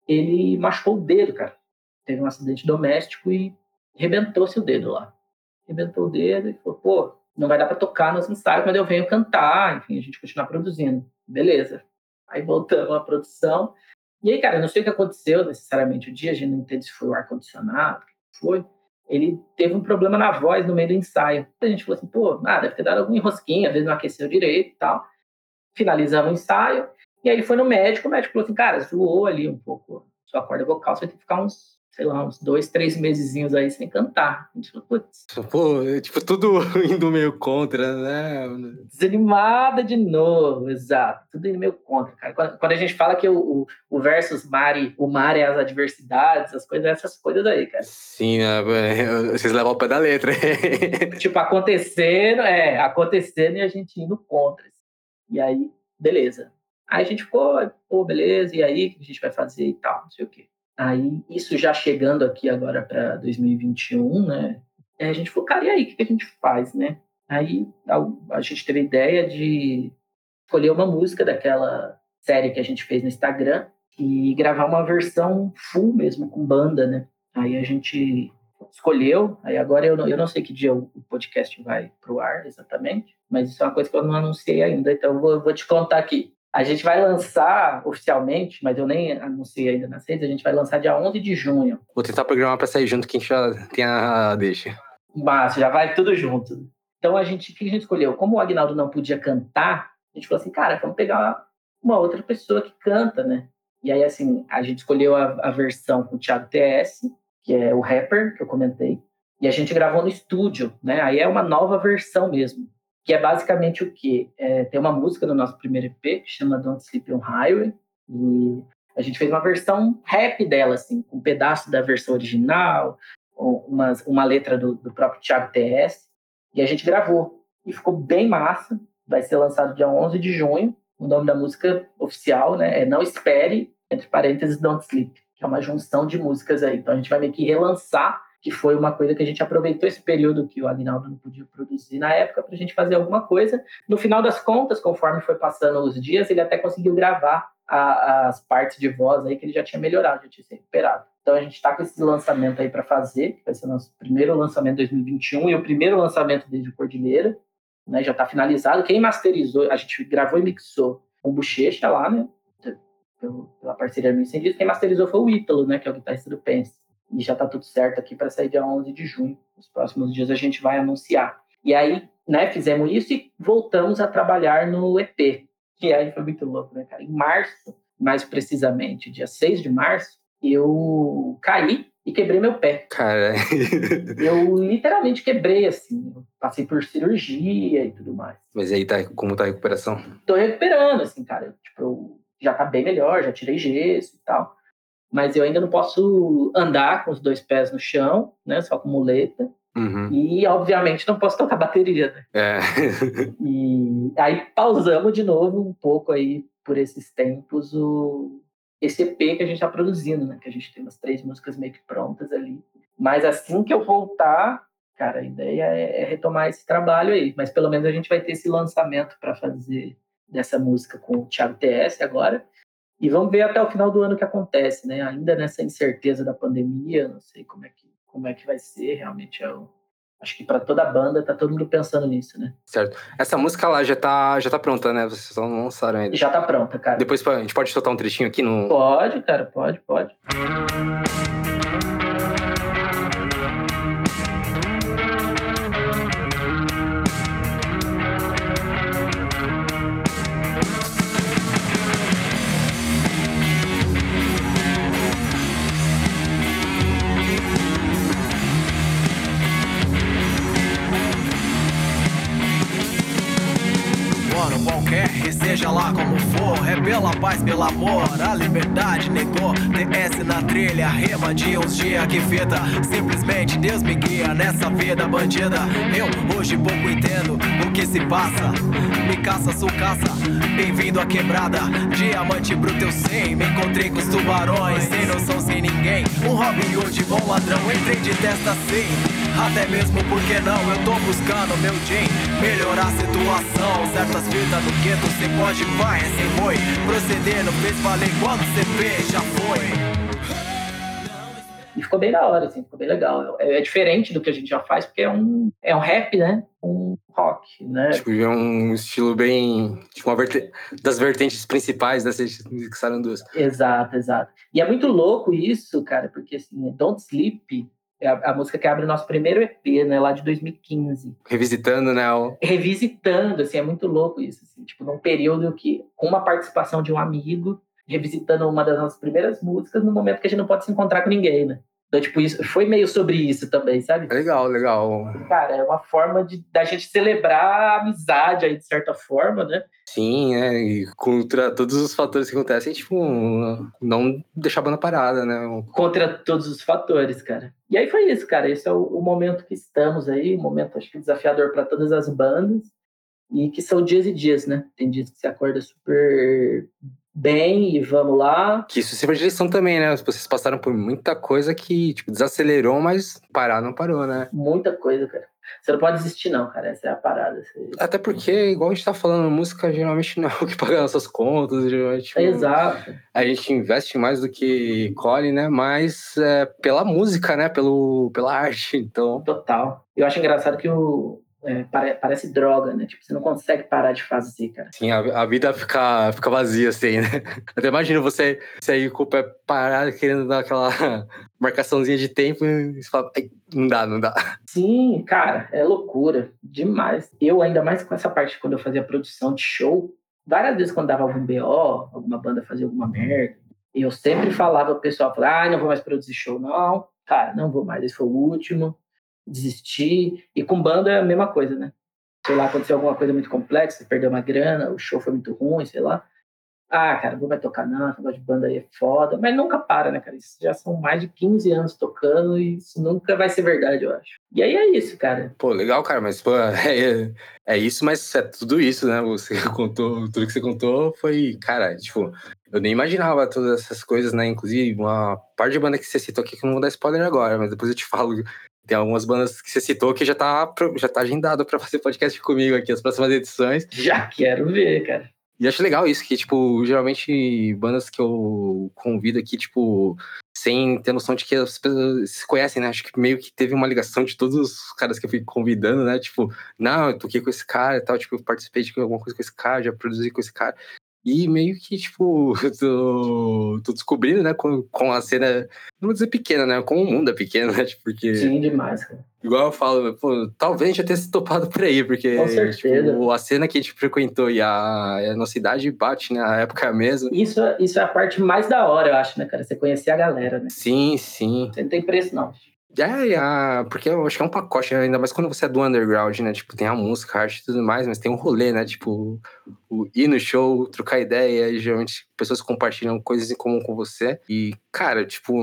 ele machucou o dedo, cara. Teve um acidente doméstico e rebentou-se o dedo lá. Rebentou o dedo e falou, pô, não vai dar para tocar nos ensaios, mas eu venho cantar, enfim, a gente continuar produzindo. Beleza. Aí voltamos à produção. E aí, cara, não sei o que aconteceu necessariamente o dia, a gente não entende se foi o ar-condicionado, foi. Ele teve um problema na voz no meio do ensaio. A gente falou assim, pô, ah, deve ter dado algum enrosquinho, às vezes não aqueceu direito e tal. Finalizamos o ensaio, e aí ele foi no médico, o médico falou assim, cara, zoou ali um pouco sua corda vocal, você vai ter que ficar uns sei lá, uns dois, três mesezinhos aí sem cantar. A gente falou, putz. Pô, é, tipo, tudo indo meio contra, né? Desanimada de novo, exato. Tudo indo meio contra, cara. Quando, quando a gente fala que o, o, o, versus Mari, o mar é as adversidades, as coisas, essas coisas aí, cara. Sim, né? vocês levam o pé da letra. tipo, acontecendo, é, acontecendo e a gente indo contra. E aí, beleza. Aí a gente ficou, pô, beleza, e aí o que a gente vai fazer e tal, não sei o quê. Aí, isso já chegando aqui agora para 2021, né? A gente falou, cara, e aí, o que a gente faz, né? Aí a, a gente teve a ideia de escolher uma música daquela série que a gente fez no Instagram e gravar uma versão full mesmo, com banda, né? Aí a gente escolheu, aí agora eu não, eu não sei que dia o podcast vai pro ar exatamente, mas isso é uma coisa que eu não anunciei ainda, então eu vou, vou te contar aqui. A gente vai lançar oficialmente, mas eu nem anunciei ainda nas redes, a gente vai lançar dia 11 de junho. Vou tentar programar para sair junto, que a gente já tem a deixa. Mas já vai tudo junto. Então a gente, o que a gente escolheu? Como o Agnaldo não podia cantar, a gente falou assim, cara, vamos pegar uma outra pessoa que canta, né? E aí, assim, a gente escolheu a, a versão com o Thiago TS, que é o rapper que eu comentei, e a gente gravou no estúdio, né? Aí é uma nova versão mesmo que é basicamente o quê? É, tem uma música no nosso primeiro EP que chama Don't Sleep on Highway, e a gente fez uma versão rap dela, assim, com um pedaço da versão original, uma, uma letra do, do próprio Thiago TS, e a gente gravou. E ficou bem massa, vai ser lançado dia 11 de junho, o nome da música oficial, né, é Não Espere, entre parênteses, Don't Sleep, que é uma junção de músicas aí. Então a gente vai meio que relançar que foi uma coisa que a gente aproveitou esse período que o Agnaldo não podia produzir na época para a gente fazer alguma coisa. No final das contas, conforme foi passando os dias, ele até conseguiu gravar a, as partes de voz aí que ele já tinha melhorado, já tinha se recuperado. Então a gente está com esse lançamento aí para fazer, que vai ser o nosso primeiro lançamento de 2021 e o primeiro lançamento desde Cordilheira, né? Já está finalizado. Quem masterizou, a gente gravou e mixou com o Bochecha lá, né? Pela parceria do Incendis. Quem masterizou foi o Ítalo, né? Que é o guitarrista do Pence e já está tudo certo aqui para sair dia 11 de junho. Nos próximos dias a gente vai anunciar. E aí, né, fizemos isso e voltamos a trabalhar no EP. E aí foi muito louco, né, cara? Em março, mais precisamente, dia 6 de março, eu caí e quebrei meu pé. Cara. eu literalmente quebrei, assim. passei por cirurgia e tudo mais. Mas aí, tá, como tá a recuperação? Tô recuperando, assim, cara. Tipo, eu já tá bem melhor, já tirei gesso e tal mas eu ainda não posso andar com os dois pés no chão, né, só com muleta. Uhum. E, obviamente, não posso tocar bateria, né? É. E aí pausamos de novo um pouco aí por esses tempos o esse EP que a gente está produzindo, né? Que a gente tem umas três músicas meio que prontas ali. Mas assim que eu voltar, cara, a ideia é, é retomar esse trabalho aí. Mas pelo menos a gente vai ter esse lançamento para fazer dessa música com o Thiago TS agora. E vamos ver até o final do ano o que acontece, né? Ainda nessa incerteza da pandemia, não sei como é que, como é que vai ser, realmente é o, Acho que para toda a banda tá todo mundo pensando nisso, né? Certo. Essa música lá já tá, já tá pronta, né? Vocês só não lançaram ainda. Já tá pronta, cara. Depois a gente pode soltar um trechinho aqui no. Pode, cara, pode, pode. Seja lá como for, é pela paz, pelo amor, a liberdade negou. TS na trilha, rema de uns dias que fita. Simplesmente Deus me guia nessa vida bandida. Eu hoje pouco entendo o que se passa. Me caça, sucaça, bem-vindo à quebrada. Diamante bruto eu sei, me encontrei com os tubarões. Sem noção, sem ninguém. Um Robin Hood, bom ladrão, entrei de testa assim. Até mesmo porque não, eu tô buscando meu jean Melhorar a situação Certas fitas no gueto cê pode, vai, é sem boi Proceder, não fez valer quando cê fez, já foi e ficou bem da hora, assim, ficou bem legal. É, é, diferente do que a gente já faz, porque é um, é um rap, né? Um rock, né? Tipo, é um estilo bem. Tipo, uma verte... das vertentes principais dessas que duas. Exato, exato. E é muito louco isso, cara, porque assim, Don't Sleep a, a, música que abre o nosso primeiro EP, né, lá de 2015. Revisitando, né? O... Revisitando, assim, é muito louco isso, assim, tipo, num período que, com uma participação de um amigo, revisitando uma das nossas primeiras músicas, no momento que a gente não pode se encontrar com ninguém, né? Então, tipo, isso foi meio sobre isso também, sabe? Legal, legal. Cara, é uma forma de da gente celebrar a amizade aí, de certa forma, né? Sim, é, e contra todos os fatores que acontecem, tipo, não deixar a banda parada, né? Contra todos os fatores, cara. E aí foi isso, cara. Esse é o, o momento que estamos aí, um momento, acho que desafiador para todas as bandas, e que são dias e dias, né? Tem dias que você acorda super bem e vamos lá. Que isso sirva de lição também, né? Vocês passaram por muita coisa que, tipo, desacelerou, mas parar não parou, né? Muita coisa, cara. Você não pode desistir, não, cara. Essa é a parada. Você... Até porque, igual a gente tá falando, música geralmente não é o que paga nossas contas. Tipo, Exato. A gente investe mais do que colhe, né? Mas é, pela música, né? Pelo, pela arte, então... Total. Eu acho engraçado que o, é, parece droga, né? Tipo, você não consegue parar de fazer, cara. Sim, a, a, vida fica, fica vazia, assim, né? Até imagino você, você aí com o pé parado, querendo dar aquela marcaçãozinha de tempo e você fala, não dá, não dá. Sim, cara, é loucura, demais. Eu, ainda mais com essa parte, quando eu fazia produção de show, várias vezes quando dava algum BO, alguma banda fazia alguma merda, eu sempre falava pro pessoal, ah, não vou mais produzir show, não. Cara, não vou mais, esse foi o último desistir. E com banda é a mesma coisa, né? Sei lá, aconteceu alguma coisa muito complexa, perdeu uma grana, o show foi muito ruim, sei lá. Ah, cara, não vai tocar não, negócio de banda aí é foda. Mas nunca para, né, cara? Isso já são mais de 15 anos tocando e isso nunca vai ser verdade, eu acho. E aí é isso, cara. Pô, legal, cara, mas pô, é, é isso, mas é tudo isso, né? Você contou, tudo que você contou foi, cara, tipo, eu nem imaginava todas essas coisas, né? Inclusive, uma parte de banda que você citou aqui que eu não vou dar spoiler agora, mas depois eu te falo tem algumas bandas que você citou que já tá, já tá agendado para fazer podcast comigo aqui, as próximas edições. Já quero ver, cara. E acho legal isso, que, tipo, geralmente bandas que eu convido aqui, tipo, sem ter noção de que as pessoas se conhecem, né? Acho que meio que teve uma ligação de todos os caras que eu fui convidando, né? Tipo, não, eu toquei com esse cara e tal, tipo, eu participei de alguma coisa com esse cara, já produzi com esse cara. E meio que, tipo, tô, tô descobrindo, né, com, com a cena, não vou dizer pequena, né, com o mundo é pequeno, né, tipo, porque... Sim, demais, cara. Igual eu falo, pô, talvez já tenha se topado por aí, porque com certeza. Tipo, a cena que a gente frequentou e a, a nossa idade bate, né, a época a mesma. Isso, isso é a parte mais da hora, eu acho, né, cara, você conhecer a galera, né. Sim, sim. Você não tem preço, não. É, porque eu acho que é um pacote, ainda mais quando você é do underground, né? Tipo, tem a música, a arte e tudo mais, mas tem um rolê, né? Tipo, o, ir no show, trocar ideia, e geralmente pessoas compartilham coisas em comum com você. E, cara, tipo,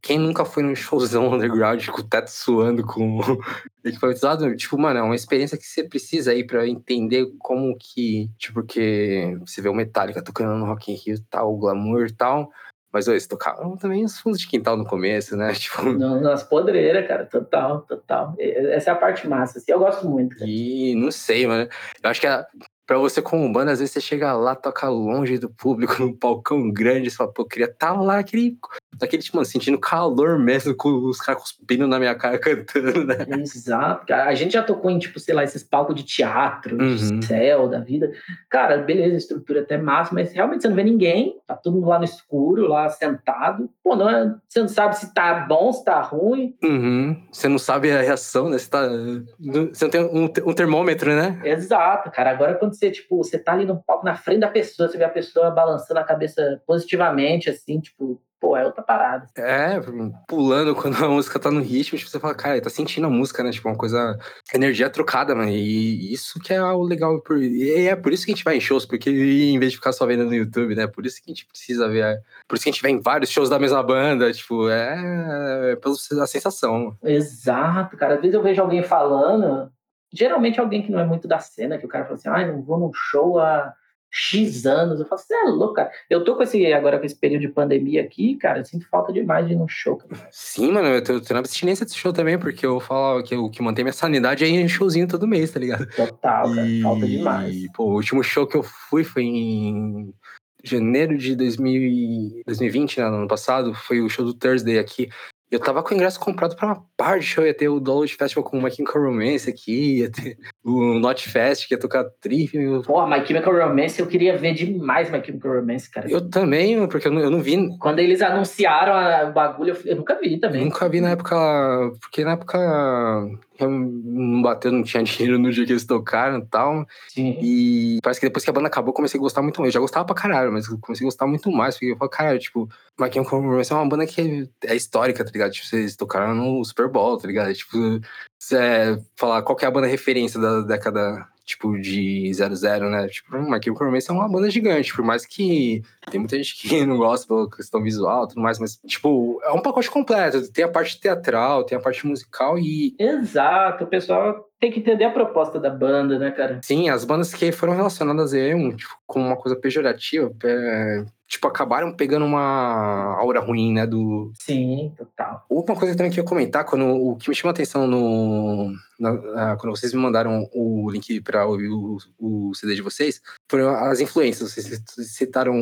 quem nunca foi num showzão underground com o teto suando, com equipamento usado? Tipo, mano, é uma experiência que você precisa aí pra entender como que. Tipo, porque você vê o Metallica tocando no Rock in Rio tal, o glamour e tal. Mas eles tocavam também os fundos de quintal no começo, né? Tipo... Nas podreiras, cara, total, total. Essa é a parte massa, assim, eu gosto muito. Cara. E não sei, mano. Eu acho que a, Pra você como banda, às vezes você chega lá, toca longe do público, num palcão grande, você fala, pô, eu queria estar tá lá, aquele, daquele, tipo, mano, sentindo calor mesmo, com os caras cuspindo na minha cara, cantando, né? Exato. A gente já tocou em, tipo, sei lá, esses palcos de teatro, uhum. de céu, da vida. Cara, beleza, estrutura até massa, mas realmente você não vê ninguém, tá todo mundo lá no escuro, lá sentado. Pô, não é, você não sabe se tá bom, se tá ruim. Uhum. Você não sabe a reação, né? Você, tá, você não tem um, um termômetro, né? Exato, cara. Agora, quando você, tipo, você tá ali no palco na frente da pessoa, você vê a pessoa balançando a cabeça positivamente, assim, tipo, pô, é outra parada. É, pulando quando a música tá no ritmo, tipo, você fala, cara, tá sentindo a música, né? Tipo, uma coisa. Energia trocada, mano. E isso que é o legal. Por... E é por isso que a gente vai em shows, porque em vez de ficar só vendo no YouTube, né? Por isso que a gente precisa ver. Por isso que a gente vai em vários shows da mesma banda, tipo, é, é pela sensação. Exato, cara. Às vezes eu vejo alguém falando, geralmente alguém que não é muito da cena, que o cara fala assim, ai, ah, não vou num show há X anos. Eu falo, você é louco, cara. Eu tô com esse, agora com esse período de pandemia aqui, cara, eu sinto falta demais de ir num show. Cara. Sim, mano, eu tô, tô na abstinência desse show também, porque eu falo que o que mantém minha sanidade é ir em showzinho todo mês, tá ligado? Total, cara, e, falta demais. E, pô, o último show que eu fui foi em janeiro de 2000, 2020, né, no ano passado, foi o show do Thursday aqui. Eu tava com o ingresso comprado pra uma parte de show. Ia ter o Download Festival com o My Chemical Romance aqui, ia ter o Not Fest, que ia tocar Trip. Pô, My Chemical Romance, eu queria ver demais My Chemical Romance, cara. Eu também, porque eu não, eu não vi. Quando eles anunciaram o bagulho, eu, eu nunca vi também. Eu nunca vi na época. Porque na época não bateu, não tinha dinheiro no dia que eles tocaram e tal. Sim. E parece que depois que a banda acabou, eu comecei a gostar muito mais. Eu já gostava pra caralho, mas eu comecei a gostar muito mais. Porque eu falo, cara, tipo, Chemical Romance é uma banda que é histórica, tá ligado? Tipo, vocês tocaram no Super Bowl, tá ligado? Tipo, você falar qual é a banda referência da década tipo, de 00, né? Tipo, Chemical Romance é uma banda gigante, por mais que tem muita gente que não gosta pela questão visual e tudo mais, mas, tipo, é um pacote completo. Tem a parte teatral, tem a parte musical e... Exato, o pessoal tem que entender a proposta da banda, né, cara? Sim, as bandas que foram relacionadas a tipo, com uma coisa pejorativa, é, tipo, acabaram pegando uma aura ruim, né, do... Sim, total. Uma coisa também que eu ia comentar, quando, o que me chamou a atenção no... Na, quando vocês me mandaram o link para ouvir o, o CD de vocês, foram as influências. Vocês citaram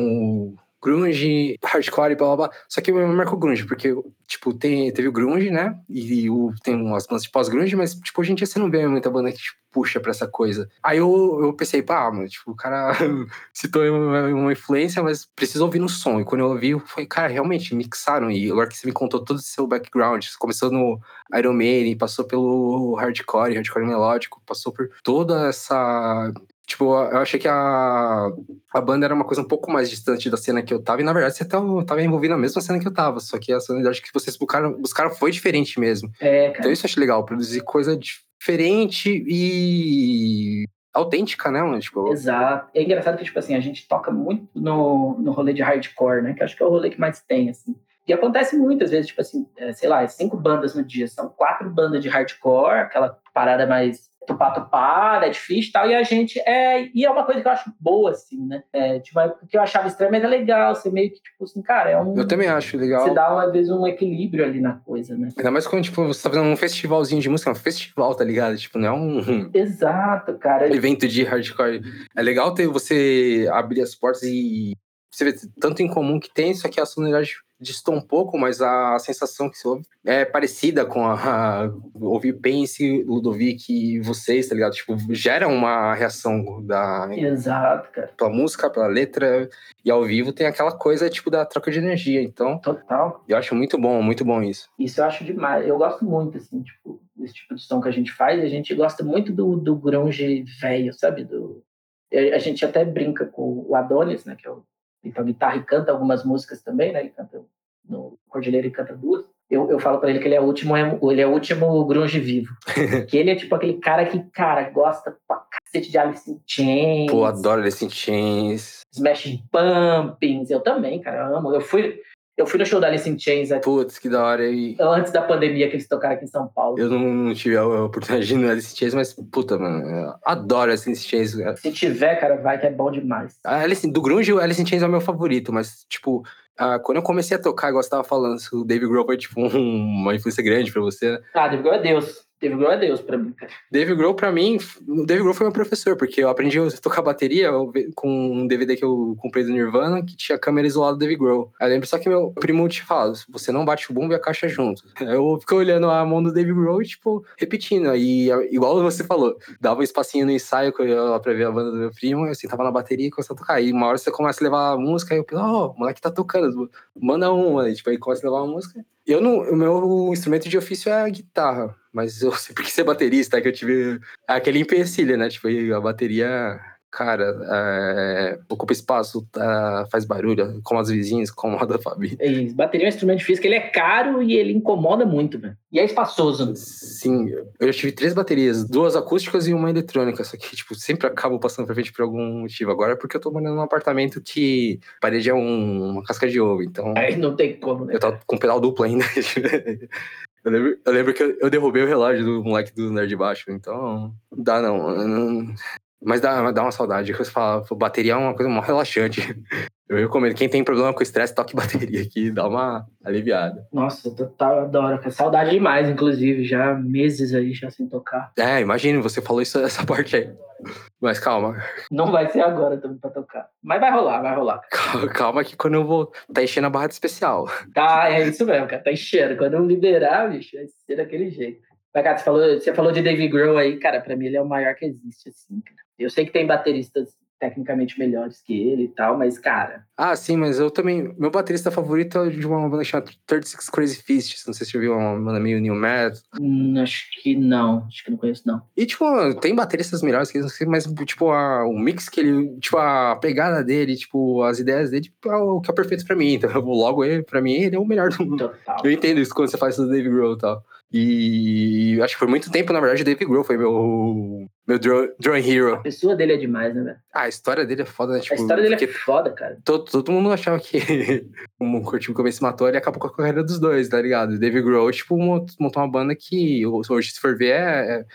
grunge, hardcore e blá blá blá. Só que eu marco grunge, porque, tipo, tem, teve o grunge, né? E o, tem umas bandas de pós-grunge, mas, tipo, hoje em dia você não vê muita banda que tipo, puxa pra essa coisa. Aí eu, eu pensei, pá, mano, tipo, o cara citou uma, uma, influência, mas precisa ouvir no som. E quando eu ouvi, foi, cara, realmente, mixaram. E agora que você me contou todo o seu background, você começou no Iron Maiden, passou pelo hardcore, hardcore melódico, passou por toda essa Tipo, eu achei que a, a banda era uma coisa um pouco mais distante da cena que eu tava, e na verdade você tava, tava envolvido na mesma cena que eu tava, só que a sonoridade que vocês buscaram, buscaram foi diferente mesmo. É, cara. Então isso eu achei legal, produzir coisa diferente e autêntica, né, mano? Tipo... Exato. É engraçado que, tipo assim, a gente toca muito no, no rolê de hardcore, né? Que acho que é o rolê que mais tem, assim. E acontece muitas vezes, tipo assim, é, sei lá, cinco bandas no dia, são quatro bandas de hardcore, aquela parada mais tupá-tupá, é difícil e tal, e a gente é. E é uma coisa que eu acho boa, assim, né? É, tipo, que eu achava extremamente legal, ser meio que, tipo assim, cara, é um. Eu também acho legal. Você dá, às vezes, um equilíbrio ali na coisa, né? Ainda mais quando, tipo, você tá fazendo um festivalzinho de música, é um festival, tá ligado? Tipo, não é um. Exato, cara. Evento de hardcore. É legal ter você abrir as portas e. Você vê tanto em comum que tem, só que a sonoridade distou um pouco, mas a sensação que se ouve é parecida com a, a ouvir Pense, Ludovic e vocês, tá ligado? Tipo, gera uma reação da. Exato, cara. Pela música, pela letra, e ao vivo tem aquela coisa, tipo, da troca de energia. Então. Total. Eu acho muito bom, muito bom isso. Isso eu acho demais. Eu gosto muito, assim, tipo, desse tipo de som que a gente faz. A gente gosta muito do, do grunge velho, sabe? Do, a gente até brinca com o Adonis, né? Que é o então, guitarra e canta algumas músicas também, né? Ele canta no Cordilheira e canta duas. Eu, eu falo pra ele que ele é o último, ele é o último grunge vivo. que ele é tipo aquele cara que, cara, gosta pra cacete de Alice in Chains. Pô, adoro Alice in Chains. Smashing Pumpkins. Eu também, cara, eu amo. Eu fui, eu fui no show da Alice in Chains aqui, Putz, que da hora. E antes da pandemia que eles tocaram aqui em São Paulo. eu não, tive a oportunidade de ir no Alice in Chains, mas, puta, mano, eu adoro Alice in Chains. Se tiver, cara, vai que é bom demais. A Alice, do grunge, o Alice in Chains é o meu favorito, mas, tipo, ah, quando eu comecei a tocar, igual você tava falando, se o Dave Grohl foi, tipo, um- uma influência grande pra você, né? Ah, Dave Grohl é Deus. Dave Grohl é Deus pra mim. Dave Grohl, pra mim, Dave Grohl foi meu professor, porque eu aprendi a tocar bateria com um DVD que eu comprei do Nirvana, que tinha câmera isolada do Dave Grohl. Aí eu lembro só que meu primo te fala, você não bate o bumbo e a caixa junto. Eu fiquei olhando a mão do Dave Grohl e, tipo, repetindo. Aí, igual você falou, dava um espacinho no ensaio que eu ia lá pra ver a banda do meu primo, eu sentava na bateria e começava a tocar. Aí uma hora você começa a levar a música, aí eu penso, ó, o moleque tá tocando, manda uma. Aí, tipo, aí começa a levar uma música. Eu não, o meu instrumento de ofício é a guitarra, mas eu sempre quis ser baterista, que eu tive aquele empecilho, né? Tipo, a bateria, cara, é, ocupa espaço, tá, faz barulho, como as vizinhas, incomoda a família. É isso. Bateria é um instrumento difícil, que ele é caro e ele incomoda muito, velho. E é espaçoso. Sim, eu já tive três baterias, duas acústicas e uma eletrônica, só que, tipo, sempre acabo passando pra frente por algum motivo. Agora é porque eu tô morando num apartamento que a parede é um- uma casca de ovo, então Aí não tem como, né? eu tava com pedal duplo ainda. Eu lembro, eu lembro que eu, eu derrubei o relógio do moleque do Nerd Baixo, então dá não. não- mas dá, dá uma saudade. fala, pô, bateria é uma coisa mó relaxante. Eu recomendo, quem tem problema com estresse, toque bateria aqui, dá uma aliviada. Nossa, total, eu adoro. cara. Saudade demais, inclusive. Já há meses aí, já sem tocar. É, imagine, você falou isso, essa parte aí. Mas calma, Não vai ser agora também pra tocar. Mas vai rolar, vai rolar. calma, calma que quando eu vou. Tá enchendo a barra de especial. Tá, é isso mesmo, cara. Tá enchendo. Quando eu liberar, bicho, vai ser daquele jeito. Mas, cara, você falou, você falou de Dave Grohl aí, cara, pra mim ele é o maior que existe, assim, cara. Eu sei que tem bateristas tecnicamente melhores que ele e tal, mas, cara, Ah, sim, mas eu também. Meu baterista favorito é de uma banda chamada 36 Crazy Fists. Não sei se você viu, uma banda meio new metal. hum, acho que não. Acho que não conheço, não. E, tipo, tem bateristas melhores que eles, mas, tipo, a, o mix que ele. Tipo, a pegada dele, tipo, as ideias dele, tipo, é o que é perfeito pra mim. Então, logo, ele, pra mim, ele é o melhor do mundo. Total. Eu entendo isso quando você faz isso do Dave Grohl e tal. E acho que por muito tempo, na verdade, o Dave Grohl foi meu, meu drawing hero. A pessoa dele é demais, né, velho? Ah, a história dele é foda, né? Tipo, A história dele é foda, cara. todo, todo mundo achava que o Kurt Cobain se matou, ele acabou com a carreira dos dois, tá ligado? O Dave Grohl, tipo, mont- montou uma banda que hoje, se for ver, é...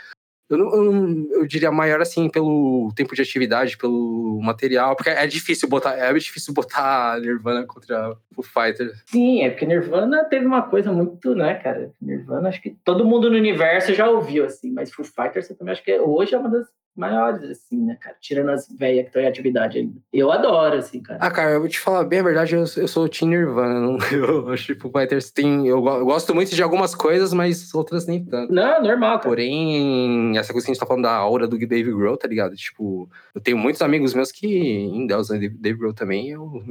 é- eu, não, eu, diria maior, assim, pelo tempo de atividade, pelo material, porque é difícil botar, é difícil botar Nirvana contra o Fighter. Sim, é porque Nirvana teve uma coisa muito, né, cara? Nirvana, acho que todo mundo no universo já ouviu, assim, mas Foo Fighters eu também acho que hoje é uma das maiores, assim, né, cara? Tirando as velhas que estão em atividade ainda. Eu adoro, assim, cara. Ah, cara, eu vou te falar bem a verdade, eu, eu sou o Team Nirvana, não, eu acho que o Fighters tem, eu, eu gosto muito de algumas coisas, mas outras nem tanto. Não, normal, cara. Porém, essa coisa que a gente tá falando da aura do Dave Grohl, tá ligado? Tipo, eu tenho muitos amigos meus que endeusam Dave Dave Grohl também, eu,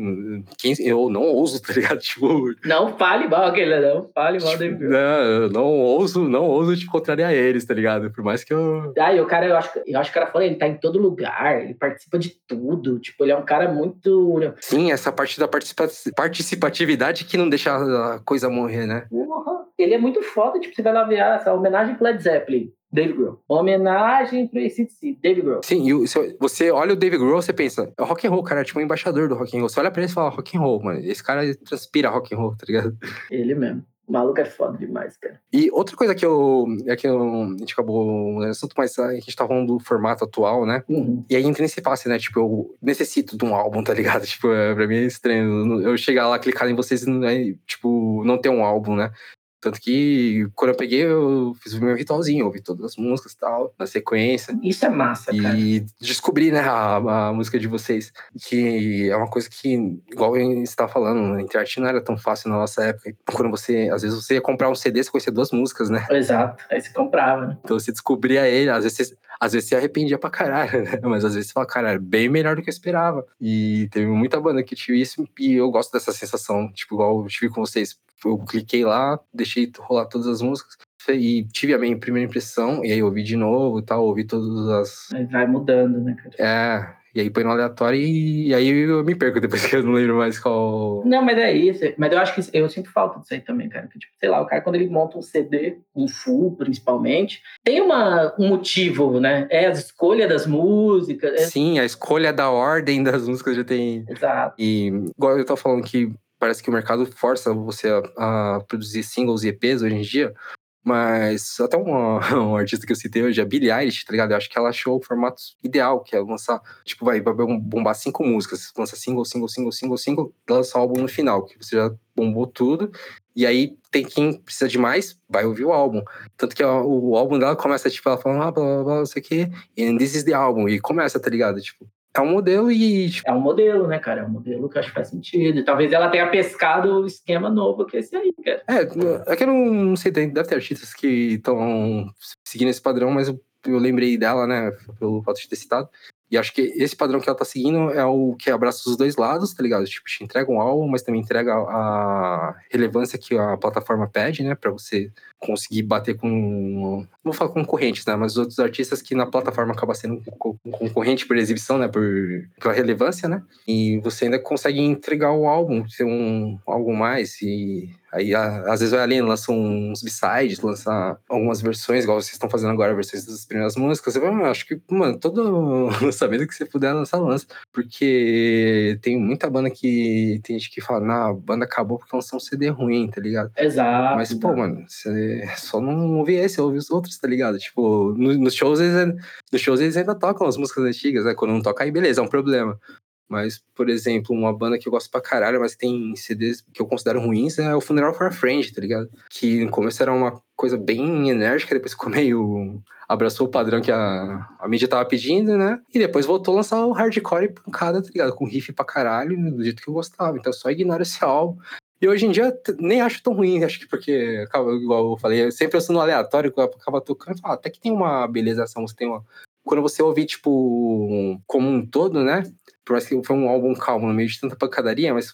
quem, eu não ouso, tá ligado? Tipo, Não fale mal aquele, não. Fale mal do Dave Grohl. não, eu não ouso, não ouso te contrariar eles, tá ligado? Por mais que eu... Ah, e o cara, eu acho, eu acho que o cara falou, ele tá em todo lugar, ele participa de tudo. Tipo, ele é um cara muito. Sim, essa parte da participa- participatividade que não deixa a coisa morrer, né? Porra, ele é muito foda. Tipo, você vai lá ver essa homenagem pro Led Zeppelin, Dave Grohl. Homenagem pro ACDC, Dave Grohl. Sim, e você olha o Dave Grohl, você pensa, é rock and roll, cara, é tipo um embaixador do rock and roll. Você olha pra ele e fala, rock and roll, mano. Esse cara transpira rock and roll, tá ligado? Ele mesmo. O maluco é foda demais, cara. E outra coisa que eu. É que eu, a gente acabou de assunto, mas a gente tá falando do formato atual, né? Uhum. E aí entra nesse passe, né? Tipo, eu necessito de um álbum, tá ligado? Tipo, é, pra mim é estranho. Eu chegar lá, clicar em vocês e, aí, tipo, não ter um álbum, né? Tanto que quando eu peguei, eu fiz o meu ritualzinho, ouvi todas as músicas e tal, na sequência. Isso é massa, cara. E descobri, né, a, a música de vocês, que é uma coisa que, igual você estava falando, a internet não era tão fácil na nossa época. Quando você, às vezes você ia comprar um CD, você conhecia duas músicas, né? Exato. Aí você comprava, né? Então você descobria ele, às vezes você, às vezes você arrependia pra caralho, né? Mas às vezes você fala, cara, é bem melhor do que eu esperava. E teve muita banda que tive isso e eu gosto dessa sensação, tipo, igual eu tive com vocês. Eu cliquei lá, deixei rolar todas as músicas e tive a minha primeira impressão, e aí ouvi de novo e tal, ouvi todas as, Aí vai mudando, né, cara? é, E aí põe no aleatório e, e aí eu me perco depois que eu não lembro mais qual. Não, mas é isso. Mas eu acho que eu sinto falta disso aí também, cara. Que, tipo, sei lá, o cara, quando ele monta um CD, um full, principalmente, tem uma, um motivo, né? É a escolha das músicas. É... Sim, a escolha da ordem das músicas já tem. Exato. E igual eu tô falando que parece que o mercado força você a, a produzir singles e EPs hoje em dia. Mas até uma, um artista que eu citei hoje, a Billie Eilish, tá ligado? Eu acho que ela achou o formato ideal, que é lançar, tipo, vai, bombar cinco músicas. Lança single, single, single, single, single, lança um álbum no final, que você já bombou tudo. E aí tem quem precisa de mais, vai ouvir o álbum. Tanto que ó, o álbum dela começa, tipo, ela falando, ah, blá, blá, blá, não sei o quê, and this is the album. E começa, tá ligado? Tipo, é um modelo e. Tipo... É um modelo, né, cara? É um modelo que acho que faz sentido. E talvez ela tenha pescado o esquema novo que é esse aí, cara. É, é que eu não, não sei, deve ter artistas que estão seguindo esse padrão, mas eu, eu lembrei dela, né, pelo fato de ter citado. E acho que esse padrão que ela tá seguindo é o que abraça os dois lados, tá ligado? Tipo, te entrega um álbum, mas também entrega a relevância que a plataforma pede, né? Pra você conseguir bater com. Não vou falar concorrentes, né? Mas os outros artistas que na plataforma acaba sendo um concorrente por exibição, né? Por, pela relevância, né? E você ainda consegue entregar o álbum, ser um algo mais. E Aí, às vezes, vai ali, lança uns b-sides, lança algumas versões, igual vocês estão fazendo agora, versões das primeiras músicas. Eu acho que, mano, todo lançamento que você puder lançar, lança. Porque tem muita banda que tem gente que fala, não, a banda acabou porque lançou um CD ruim, tá ligado? Exato. Mas, pô, mano, você só não ouve esse, ouve os outros, tá ligado? Tipo, nos shows eles, nos shows eles ainda tocam as músicas antigas, né? Quando não toca, aí beleza, é um problema. Mas, por exemplo, uma banda que eu gosto pra caralho, mas tem CDs que eu considero ruins, é o Funeral for a Friend, tá ligado? Que no começo era uma coisa bem enérgica, depois ficou meio. abraçou o padrão que a, a mídia tava pedindo, né? E depois voltou a lançar o hardcore e pancada, tá ligado? Com riff pra caralho, do jeito que eu gostava. Então só ignora esse álbum. E hoje em dia nem acho tão ruim, acho que porque, igual eu falei, eu sempre eu aleatório, eu acaba tocando, ah, até que tem uma beleza essa música, tem uma. Quando você ouvir, tipo, como um todo, né? Parece que foi um álbum calmo no meio de tanta pancadaria, mas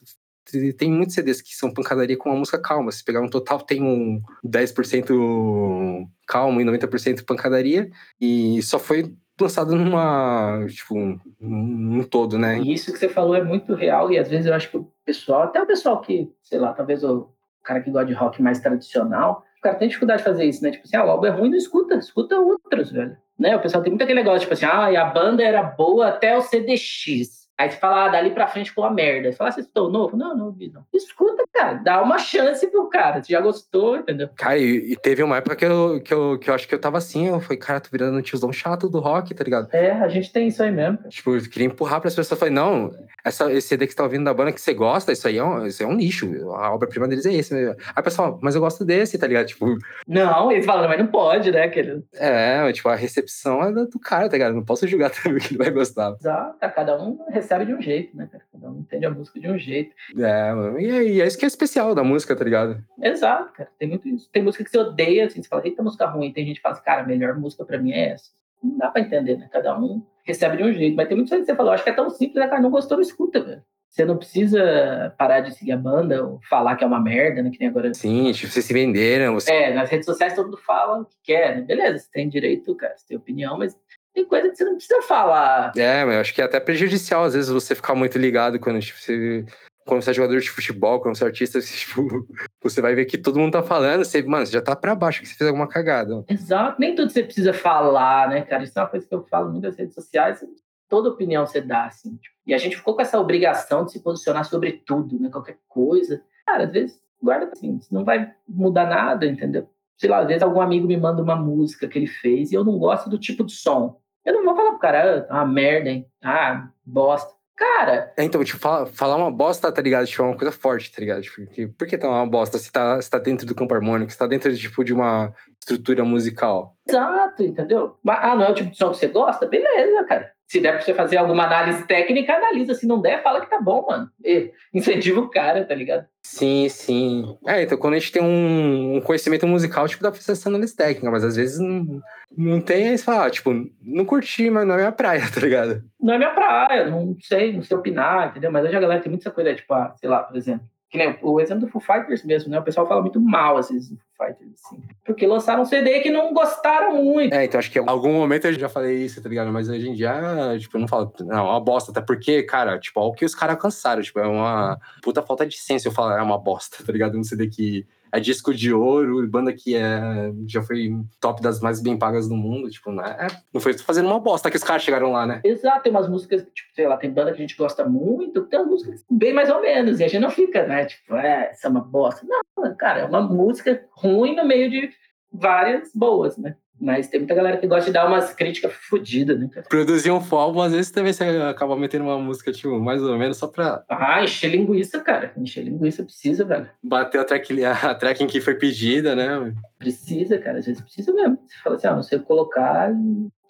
tem muitos CDs que são pancadaria com uma música calma. Se pegar um total, tem um 10% calmo e 90% pancadaria. E só foi lançado numa, tipo, num todo, né? E isso que você falou é muito real e às vezes eu acho que o pessoal, até o pessoal que, sei lá, talvez o cara que gosta de rock mais tradicional, o cara tem dificuldade de fazer isso, né? Tipo assim, ah, o álbum é ruim, não escuta, escuta outros, velho. Né? O pessoal tem muito aquele negócio, tipo assim, ah, e a banda era boa até o CDX. Aí você fala, ah, dali pra frente ficou uma merda. Você fala, ah, você escutou novo? Não, não ouvi, não. Escuta, cara. Dá uma chance pro cara. Você já gostou, entendeu? Cara, e, e, teve uma época que eu, que, eu, que eu acho que eu tava assim. Eu falei, cara, tô virando um tiozão chato do rock, tá ligado? É, a gente tem isso aí mesmo. Tipo, eu queria empurrar pras pessoas. Falei, não, essa, esse CD que você tá ouvindo da banda que você gosta, isso aí é um, isso é um nicho. A obra-prima deles é esse. Né? Aí o pessoal, mas eu gosto desse, tá ligado? Tipo... Não, eles falam, mas não pode, né, querido? É, tipo, a recepção é do cara, tá ligado? Não posso julgar também que ele vai gostar. Exato, cada um recebe de um jeito, né? cara? Cada um entende a música de um jeito. É, mano. E, é, e é isso que é especial da música, tá ligado? Exato, cara. Tem muito isso. Tem música que você odeia, assim, você fala, eita, música ruim. Tem gente que fala assim, cara, a melhor música pra mim é essa. Não dá pra entender, né? Cada um recebe de um jeito. Mas tem muito que você falou, acho que é tão simples, né, cara? Não gostou, não escuta, velho. Você não precisa parar de seguir a banda ou falar que é uma merda, né? Que nem agora. Sim, tipo, vocês se venderam. Você... É, nas redes sociais todo mundo fala o que quer, né? Beleza, você tem direito, cara, você tem opinião, mas tem coisa que você não precisa falar. É, mas eu acho que é até prejudicial, às vezes, você ficar muito ligado quando tipo, você. Quando você é jogador de futebol, quando você é artista, você, tipo, você vai ver que todo mundo tá falando, você, mano, você já tá pra baixo que você fez alguma cagada. Exato, nem tudo você precisa falar, né, cara? Isso é uma coisa que eu falo muito nas redes sociais, toda opinião você dá, assim. Tipo, e a gente ficou com essa obrigação de se posicionar sobre tudo, né? Qualquer coisa. Cara, às vezes, guarda assim, não vai mudar nada, entendeu? Sei lá, às vezes algum amigo me manda uma música que ele fez e eu não gosto do tipo de som. Eu não vou falar pro cara, ah, uma merda, hein? Ah, bosta. Cara. É, então, tipo, falar, falar uma bosta, tá ligado? Tipo, é uma coisa forte, tá ligado? Tipo, que, por que tá uma bosta se tá, se tá dentro do campo harmônico, se tá dentro, tipo, de uma estrutura musical? Exato, entendeu? Ah, não é o tipo de som que você gosta? Beleza, cara. Se der pra você fazer alguma análise técnica, analisa. Se não der, fala que tá bom, mano. E incentiva o cara, tá ligado? Sim, sim. É, então quando a gente tem um, um conhecimento musical, tipo, dá pra fazer essa análise técnica, mas às vezes não, não tem, aí você fala, ah, tipo, não curti, mas não é minha praia, tá ligado? Não é minha praia, não sei, não sei opinar, entendeu? Mas hoje a galera tem muita coisa, tipo, ah, sei lá, por exemplo, Que nem o exemplo do Foo Fighters mesmo, né? O pessoal fala muito mal, às vezes, do Foo Fighters, assim. Porque lançaram um CD que não gostaram muito. É, então acho que em algum momento eu já falei isso, tá ligado? Mas hoje em dia, tipo, eu não falo, não, é uma bosta. Até porque, cara, tipo, olha o que os caras alcançaram. Tipo, é uma puta falta de senso eu falar, é uma bosta, tá ligado? Um CD que é disco de ouro, banda que é, já foi top das mais bem pagas do mundo, tipo, né? Não foi fazendo uma bosta que os caras chegaram lá, né? Exato, tem umas músicas, tipo, sei lá, tem banda que a gente gosta muito, tem umas músicas bem mais ou menos, e a gente não fica, né? Tipo, é, essa é uma bosta. Não, cara, é uma música ruim no meio de várias boas, né? Mas tem muita galera que gosta de dar umas críticas fodidas, né, cara? Produzir um álbum, às vezes também você acaba metendo uma música, tipo, mais ou menos, só pra. Ah, encher linguiça, cara. Encher linguiça precisa, velho. Bater a track, a track em que foi pedida, né? Precisa, cara. Às vezes precisa mesmo. Você fala assim, ah, não sei colocar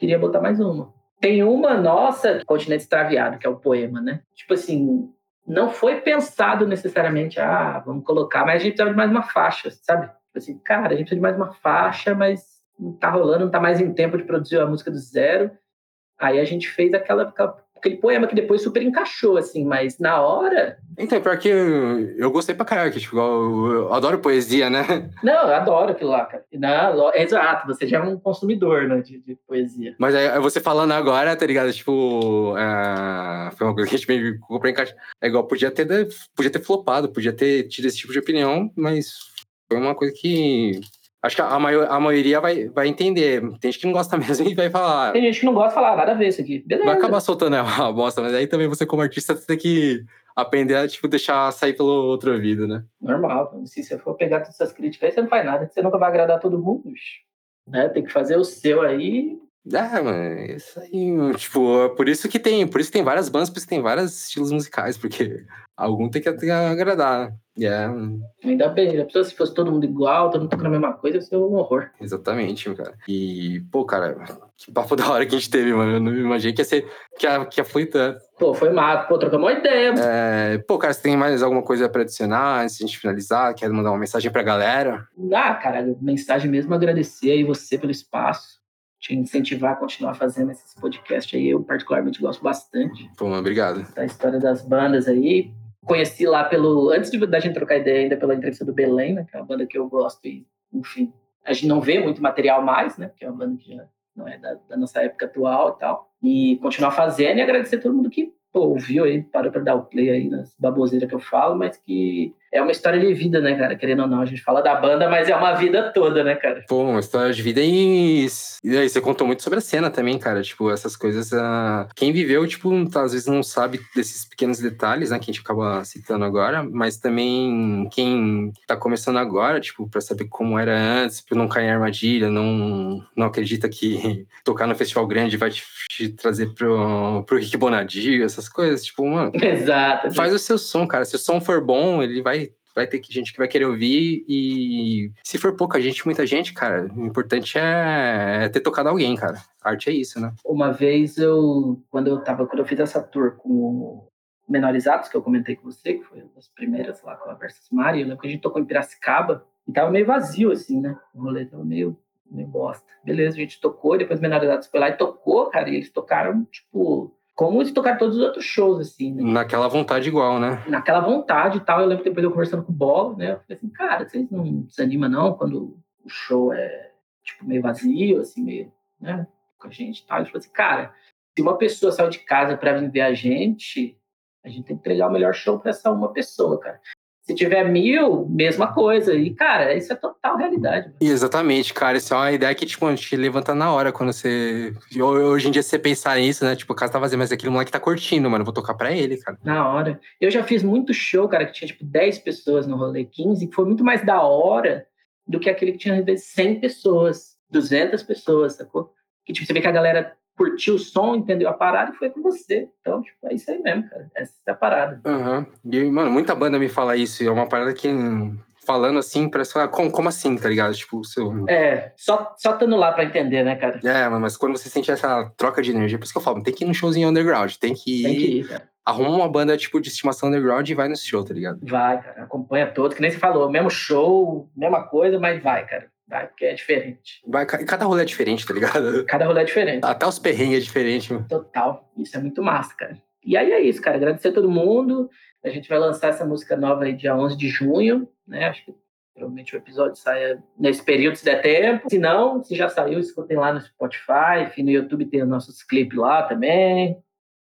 queria botar mais uma. Tem uma nossa, Continente Extraviado, que é o poema, né? Tipo assim, não foi pensado necessariamente, ah, vamos colocar, mas a gente precisava de mais uma faixa, sabe? Tipo assim, cara, a gente precisa de mais uma faixa, mas não tá rolando, não tá mais em tempo de produzir a música do zero. Aí a gente fez aquela, aquela aquele poema que depois super encaixou, assim, mas na hora. Então, pior que eu, eu gostei pra caralho, que, tipo, eu, eu, adoro poesia, né? Não, eu adoro aquilo lá, cara. Não, exato, você já é um consumidor, né, de, de poesia. Mas aí, você falando agora, tá ligado? Tipo, é, foi uma coisa que a gente meio pra encaixar. É igual, podia ter, podia ter flopado, podia ter tido esse tipo de opinião, mas foi uma coisa que Acho que a, maior, a maioria vai, vai entender. Tem gente que não gosta mesmo e vai falar. Tem gente que não gosta de falar, nada a ver isso aqui. Beleza. Vai acabar soltando a bosta, mas aí também você, como artista, tem que aprender a tipo, deixar sair pelo outro ouvido, né? Normal. Se você for pegar todas essas críticas aí, você não faz nada. Você nunca vai agradar todo mundo. Né? Tem que fazer o seu aí é, mano, isso aí, tipo, é por isso que tem, por isso tem várias bandas, por isso que tem vários estilos musicais, porque algum tem que agradar? Yeah. Ainda bem, já pensou se fosse todo mundo igual, todo mundo tocando a mesma coisa, ia ser um horror. Exatamente, cara. E, pô, cara, que papo da hora que a gente teve, mano. Eu não imaginei que ia ser, que ia, que ia tanto. Pô, foi massa, pô, trocamos uma ideia. É, pô, cara, você tem mais alguma coisa pra adicionar antes de a gente finalizar? Quer mandar uma mensagem pra galera? Ah, cara, mensagem mesmo agradecer aí você pelo espaço te incentivar a continuar fazendo esses podcasts aí. Eu, particularmente, gosto bastante. Pô, obrigado. Da história das bandas aí. Conheci lá pelo. Antes de, da gente trocar ideia, ainda pela entrevista do Belém, né? Que é uma banda que eu gosto e, enfim. A gente não vê muito material mais, né? Porque é uma banda que já não é da, da nossa época atual e tal. E continuar fazendo e agradecer a todo mundo que pô, ouviu aí, parou para dar o play aí nas baboseiras que eu falo, mas que é uma história de vida, né, cara? Querendo ou não, a gente fala da banda, mas é uma vida toda, né, cara? Pô, uma história de vida e. E aí, você contou muito sobre a cena também, cara. Tipo, essas coisas. Uh... Quem viveu, tipo, às vezes não sabe desses pequenos detalhes, né, que a gente acaba citando agora, mas também quem tá começando agora, tipo, pra saber como era antes, pra não cair em armadilha, não, não acredita que tocar no festival grande vai te, te trazer pro, pro Rick Bonadio, essas coisas. Tipo, mano. Exato. Faz o seu som, cara. Se o som for bom, ele vai vai ter gente que vai querer ouvir e se for pouca gente, muita gente, cara, o importante é, é ter tocado alguém, cara. A arte é isso, né? Uma vez eu, quando eu tava, quando eu fiz essa tour com Menorizados, que eu comentei com você, que foi uma das primeiras lá com a Versus Mari, eu lembro que a gente tocou em Piracicaba e tava meio vazio, assim, né? O rolê tava meio, meio bosta. Beleza, a gente tocou, depois Menorizados foi lá e tocou, cara, e eles tocaram, tipo, como eles tocaram todos os outros shows, assim, né? Naquela vontade igual, né? Naquela vontade e tal. Eu lembro depois eu conversando com o Bola, né? Eu falei assim, cara, vocês não desanimam não quando o show é, tipo, meio vazio, assim, meio, né? Com a gente e tal. Ele falou assim, cara, se uma pessoa saiu de casa para vir ver a gente, a gente tem que entregar o melhor show para essa uma pessoa, cara. Se tiver mil, mesma coisa. E, cara, isso é total realidade. Exatamente, cara. Isso é uma ideia que, tipo, te levanta na hora quando você. Hoje em dia, você pensar nisso, né? Tipo, o cara tá vazio, mas aquele moleque tá curtindo, mano. Vou tocar pra ele, cara. Na hora. Eu já fiz muito show, cara, que tinha, tipo, 10 pessoas no rolê, 15, que foi muito mais da hora do que aquele que tinha, às vezes, 100 pessoas, 200 pessoas, sacou? Que, tipo, você vê que a galera curtiu o som, entendeu a parada e foi com você. Então, tipo, é isso aí mesmo, cara. Essa é a parada. Uhum. E, mano, muita banda me fala isso. É uma parada que, falando assim, parece falar, como, como assim, tá ligado? Tipo, o seu. É, só, só estando lá pra entender, né, cara? É, mas quando você sente essa troca de energia, por isso que eu falo, tem que ir no showzinho underground, tem que ir. Tem que ir, cara. Arruma uma banda, tipo, de estimação underground e vai no show, tá ligado? Vai, cara. Acompanha todos, que nem você falou, mesmo show, mesma coisa, mas vai, cara. Vai, porque é diferente. Vai, cada rolê é diferente, tá ligado? Cada rolê é diferente. Até os perrengues é diferente, mano. Total. Isso é muito massa, cara. E aí é isso, cara. Agradecer a todo mundo. A gente vai lançar essa música nova aí dia 11 de junho, né? Acho que provavelmente o episódio saia nesse período, se der tempo. Se não, se já saiu, escutem lá no Spotify, enfim, no YouTube tem os nossos clipes lá também.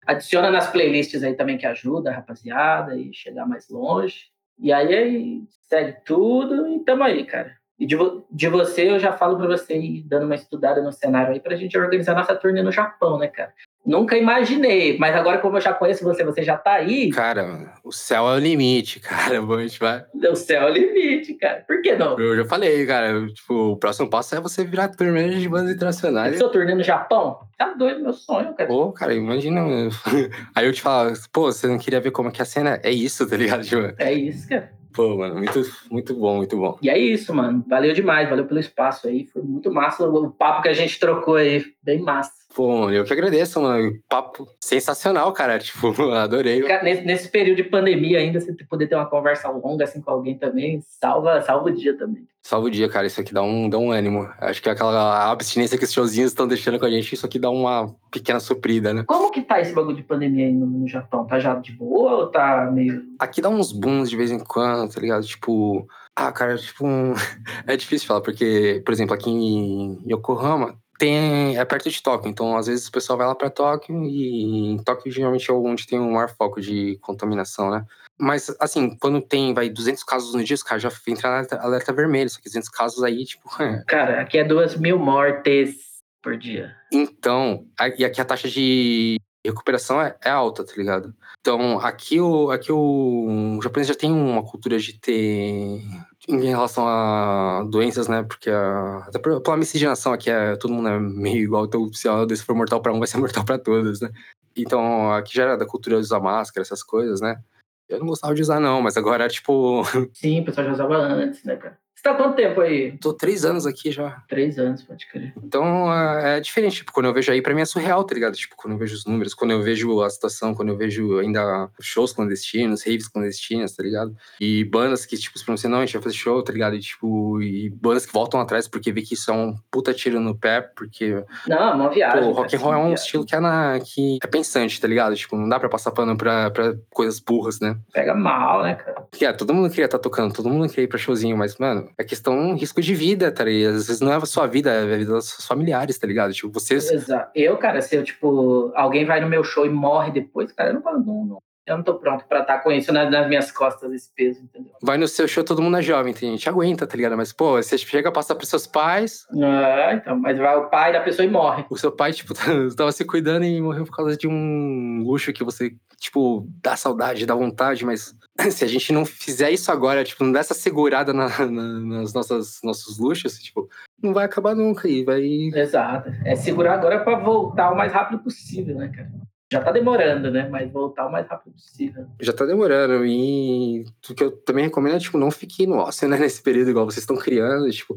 Adiciona nas playlists aí também que ajuda a rapaziada e chegar mais longe. E aí, aí segue tudo e tamo aí, cara. E de, vo de você, eu já falo para você ir dando uma estudada no cenário aí pra gente organizar nossa turnê no Japão, né, cara? Nunca imaginei, mas agora como eu já conheço você, você já tá aí. Cara, o céu é o limite, cara. A gente vai. O céu é o limite, cara. Por que não? Eu já falei, cara. Tipo, o próximo passo é você virar turnê de bandas internacionais. Seu turnê no Japão? Tá doido, meu sonho, cara. Pô, cara, imagina. Aí eu te falo, pô, você não queria ver como é que é a cena? É isso, tá ligado? Tipo, É isso, cara. Pô, mano, muito, muito bom, muito bom. E é isso, mano. Valeu demais, valeu pelo espaço aí. Foi muito massa o papo que a gente trocou aí. Bem massa. Pô, eu que agradeço, mano. Papo sensacional, cara. Tipo, adorei. Cara, Nesse, nesse período de pandemia ainda, você poder ter uma conversa longa assim com alguém também, salva, salva o dia também. Salva o dia, cara. Isso aqui dá um, dá um ânimo. Acho que aquela abstinência que os showzinhos estão deixando com a gente, isso aqui dá uma pequena suprida, né? Como que tá esse bagulho de pandemia aí no, no Japão? Tá já de boa ou tá meio. Aqui dá uns booms de vez em quando, tá ligado? Tipo, ah, cara, tipo, é difícil falar, porque, por exemplo, aqui em Yokohama, tem, é perto de Tóquio, então às vezes o pessoal vai lá para Tóquio e em Tóquio geralmente é onde tem o maior foco de contaminação, né? Mas assim, quando tem, vai 200 casos no dia, os caras já entra alerta, alerta vermelho, só que 200 casos aí, tipo, é. Cara, aqui é duas mil mortes por dia. Então, e aqui a taxa de recuperação é, é alta, tá ligado? Então, aqui o, aqui o, o japonês já tem uma cultura de ter em relação a doenças, né? Porque a, até pela miscigenação aqui é todo mundo é meio igual, então se a doença for mortal pra um, vai ser mortal pra todos, né? Então, aqui já era da cultura de usar máscara, essas coisas, né? Eu não gostava de usar, não, mas agora, tipo, Sim, o pessoal já usava antes, né, cara? Você tá há quanto tempo aí? tô três anos aqui já. Três anos, pode crer. Então é, é diferente, tipo, quando eu vejo aí, pra mim é surreal, tá ligado? Tipo, quando eu vejo os números, quando eu vejo a situação, quando eu vejo ainda shows clandestinos, raves clandestinas, tá ligado? E bandas que, tipo, se pronunciam, não, a gente vai fazer show, tá ligado? E, tipo, e bandas que voltam atrás porque vê que isso é um puta tiro no pé, porque Não, uma viagem. Pô, rock and roll é uma um viagem. estilo que é, na, que é pensante, tá ligado? Tipo, não dá pra passar pano pra, pra coisas burras, né? Pega mal, né, cara? Porque, é, todo mundo queria estar tocando, todo mundo queria ir pra showzinho, mas, mano, é questão risco de vida, tá ligado? Às vezes não é a sua vida, é a vida dos seus familiares, tá ligado? Tipo, vocês. Exato. Eu, cara, se eu, tipo, alguém vai no meu show e morre depois, cara, eu não, não, não- eu não tô pronto pra estar com isso nas, nas minhas costas, esse peso, entendeu? Vai no seu show, todo mundo é jovem, tem gente aguenta, tá ligado? Mas, pô, você chega a passar pros seus pais, Ah, então, mas vai o pai da pessoa e morre. o seu pai, tipo, tava se cuidando e morreu por causa de um luxo que você, tipo, dá saudade, dá vontade, mas se a gente não fizer isso agora, tipo, não der essa segurada na, na- nas nossas nossos luxos, tipo, não vai acabar nunca e vai. Exato. É segurar agora pra voltar o mais rápido possível, né, cara? Já tá demorando, né? Mas voltar o mais rápido possível. Já tá demorando. E o que eu também recomendo é, tipo, não fique no ócio, né, nesse período, igual vocês estão criando. Tipo,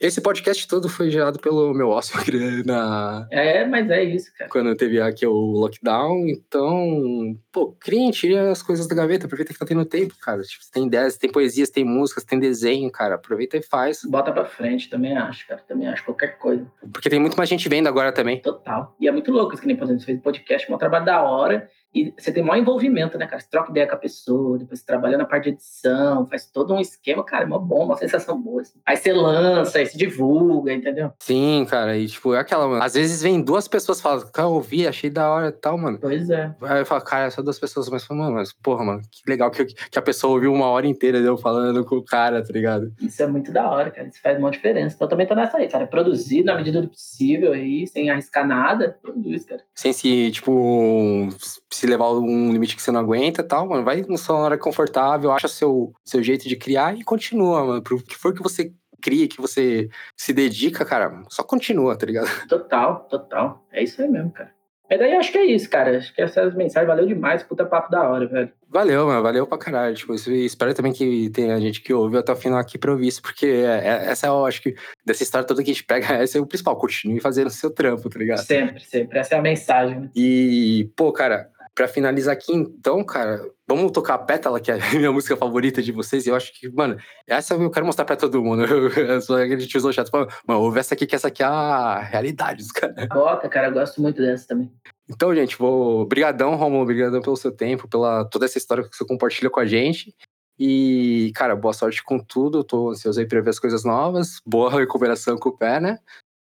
esse podcast todo foi gerado pelo meu ócio na, É, mas é isso, cara. quando teve aqui o lockdown. Então, pô, criem, tirem as coisas da gaveta, aproveita que tá tendo tempo, cara. Tipo, tem ideias, tem poesias, tem músicas, tem desenho, cara. Aproveita e faz. Bota pra frente, também acho, cara. Também acho qualquer coisa. Porque tem muito mais gente vendo agora também. Total. E é muito louco isso que nem, por exemplo, fez podcast, um trabalho da hora. E você tem maior envolvimento, né, cara? Você troca ideia com a pessoa, depois você trabalha na parte de edição, faz todo um esquema, cara, é mó bom, uma sensação boa. assim. Aí você lança, aí se divulga, entendeu? Sim, cara. E, tipo, é aquela, mano. Às vezes vem duas pessoas falam, cara, eu ouvi, achei da hora e tal, mano. Pois é. Aí eu falo, cara, só duas pessoas, mas, falo, mano, mas porra, mano, que legal que, que a pessoa ouviu uma hora inteira eu falando com o cara, tá ligado? Isso é muito da hora, cara. Isso faz uma diferença. Então também tô nessa aí, cara. Produzir na medida do possível aí, sem arriscar nada, produz, cara. Sem se, tipo, se levar um limite que você não aguenta e tal, mano, vai na sua hora confortável, acha seu, seu jeito de criar e continua, mano. Pro que for que você cria, que você se dedica, cara, só continua, tá ligado? Total, total. É isso aí mesmo, cara. Mas daí acho que é isso, cara. Acho que essas mensagens valeu demais. Puta papo da hora, velho. Valeu, mano, valeu pra caralho. Tipo, espero também que tenha gente que ouviu até o final aqui pra ouvir isso, porque é- é- essa é, eu acho que, dessa história toda que a gente pega, essa é o principal. Continue fazendo o seu trampo, tá ligado? Sempre, sempre. Essa é a mensagem, né? E, pô, cara, pra finalizar aqui, então, cara, vamos tocar a Pétala, que é a minha música favorita de vocês. E eu acho que, mano, essa eu quero mostrar pra todo mundo. Eu, eu sou aquele tiozão chato. Mano, ouve essa aqui, que essa aqui é a realidade dos caras. Bota, cara, eu gosto muito dessa também. Então, gente, vou. Obrigadão, Romulo. Obrigadão pelo seu tempo, pela toda essa história que você compartilha com a gente. E, cara, boa sorte com tudo. Tô ansioso aí pra ver as coisas novas. Boa recuperação com o pé, né?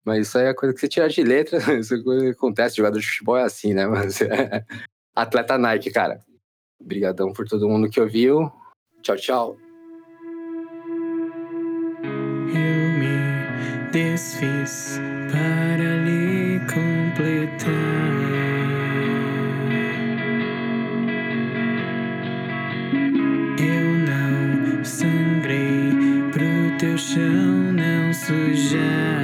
Mas isso aí é coisa que você tira de letra. Isso é acontece. Jogador de futebol é assim, né? Mas é... Atleta Nike, cara. Obrigadão por todo mundo que ouviu. Tchau, tchau. Eu me desfiz para lhe completar. Eu não sangrei pro teu chão não sujar.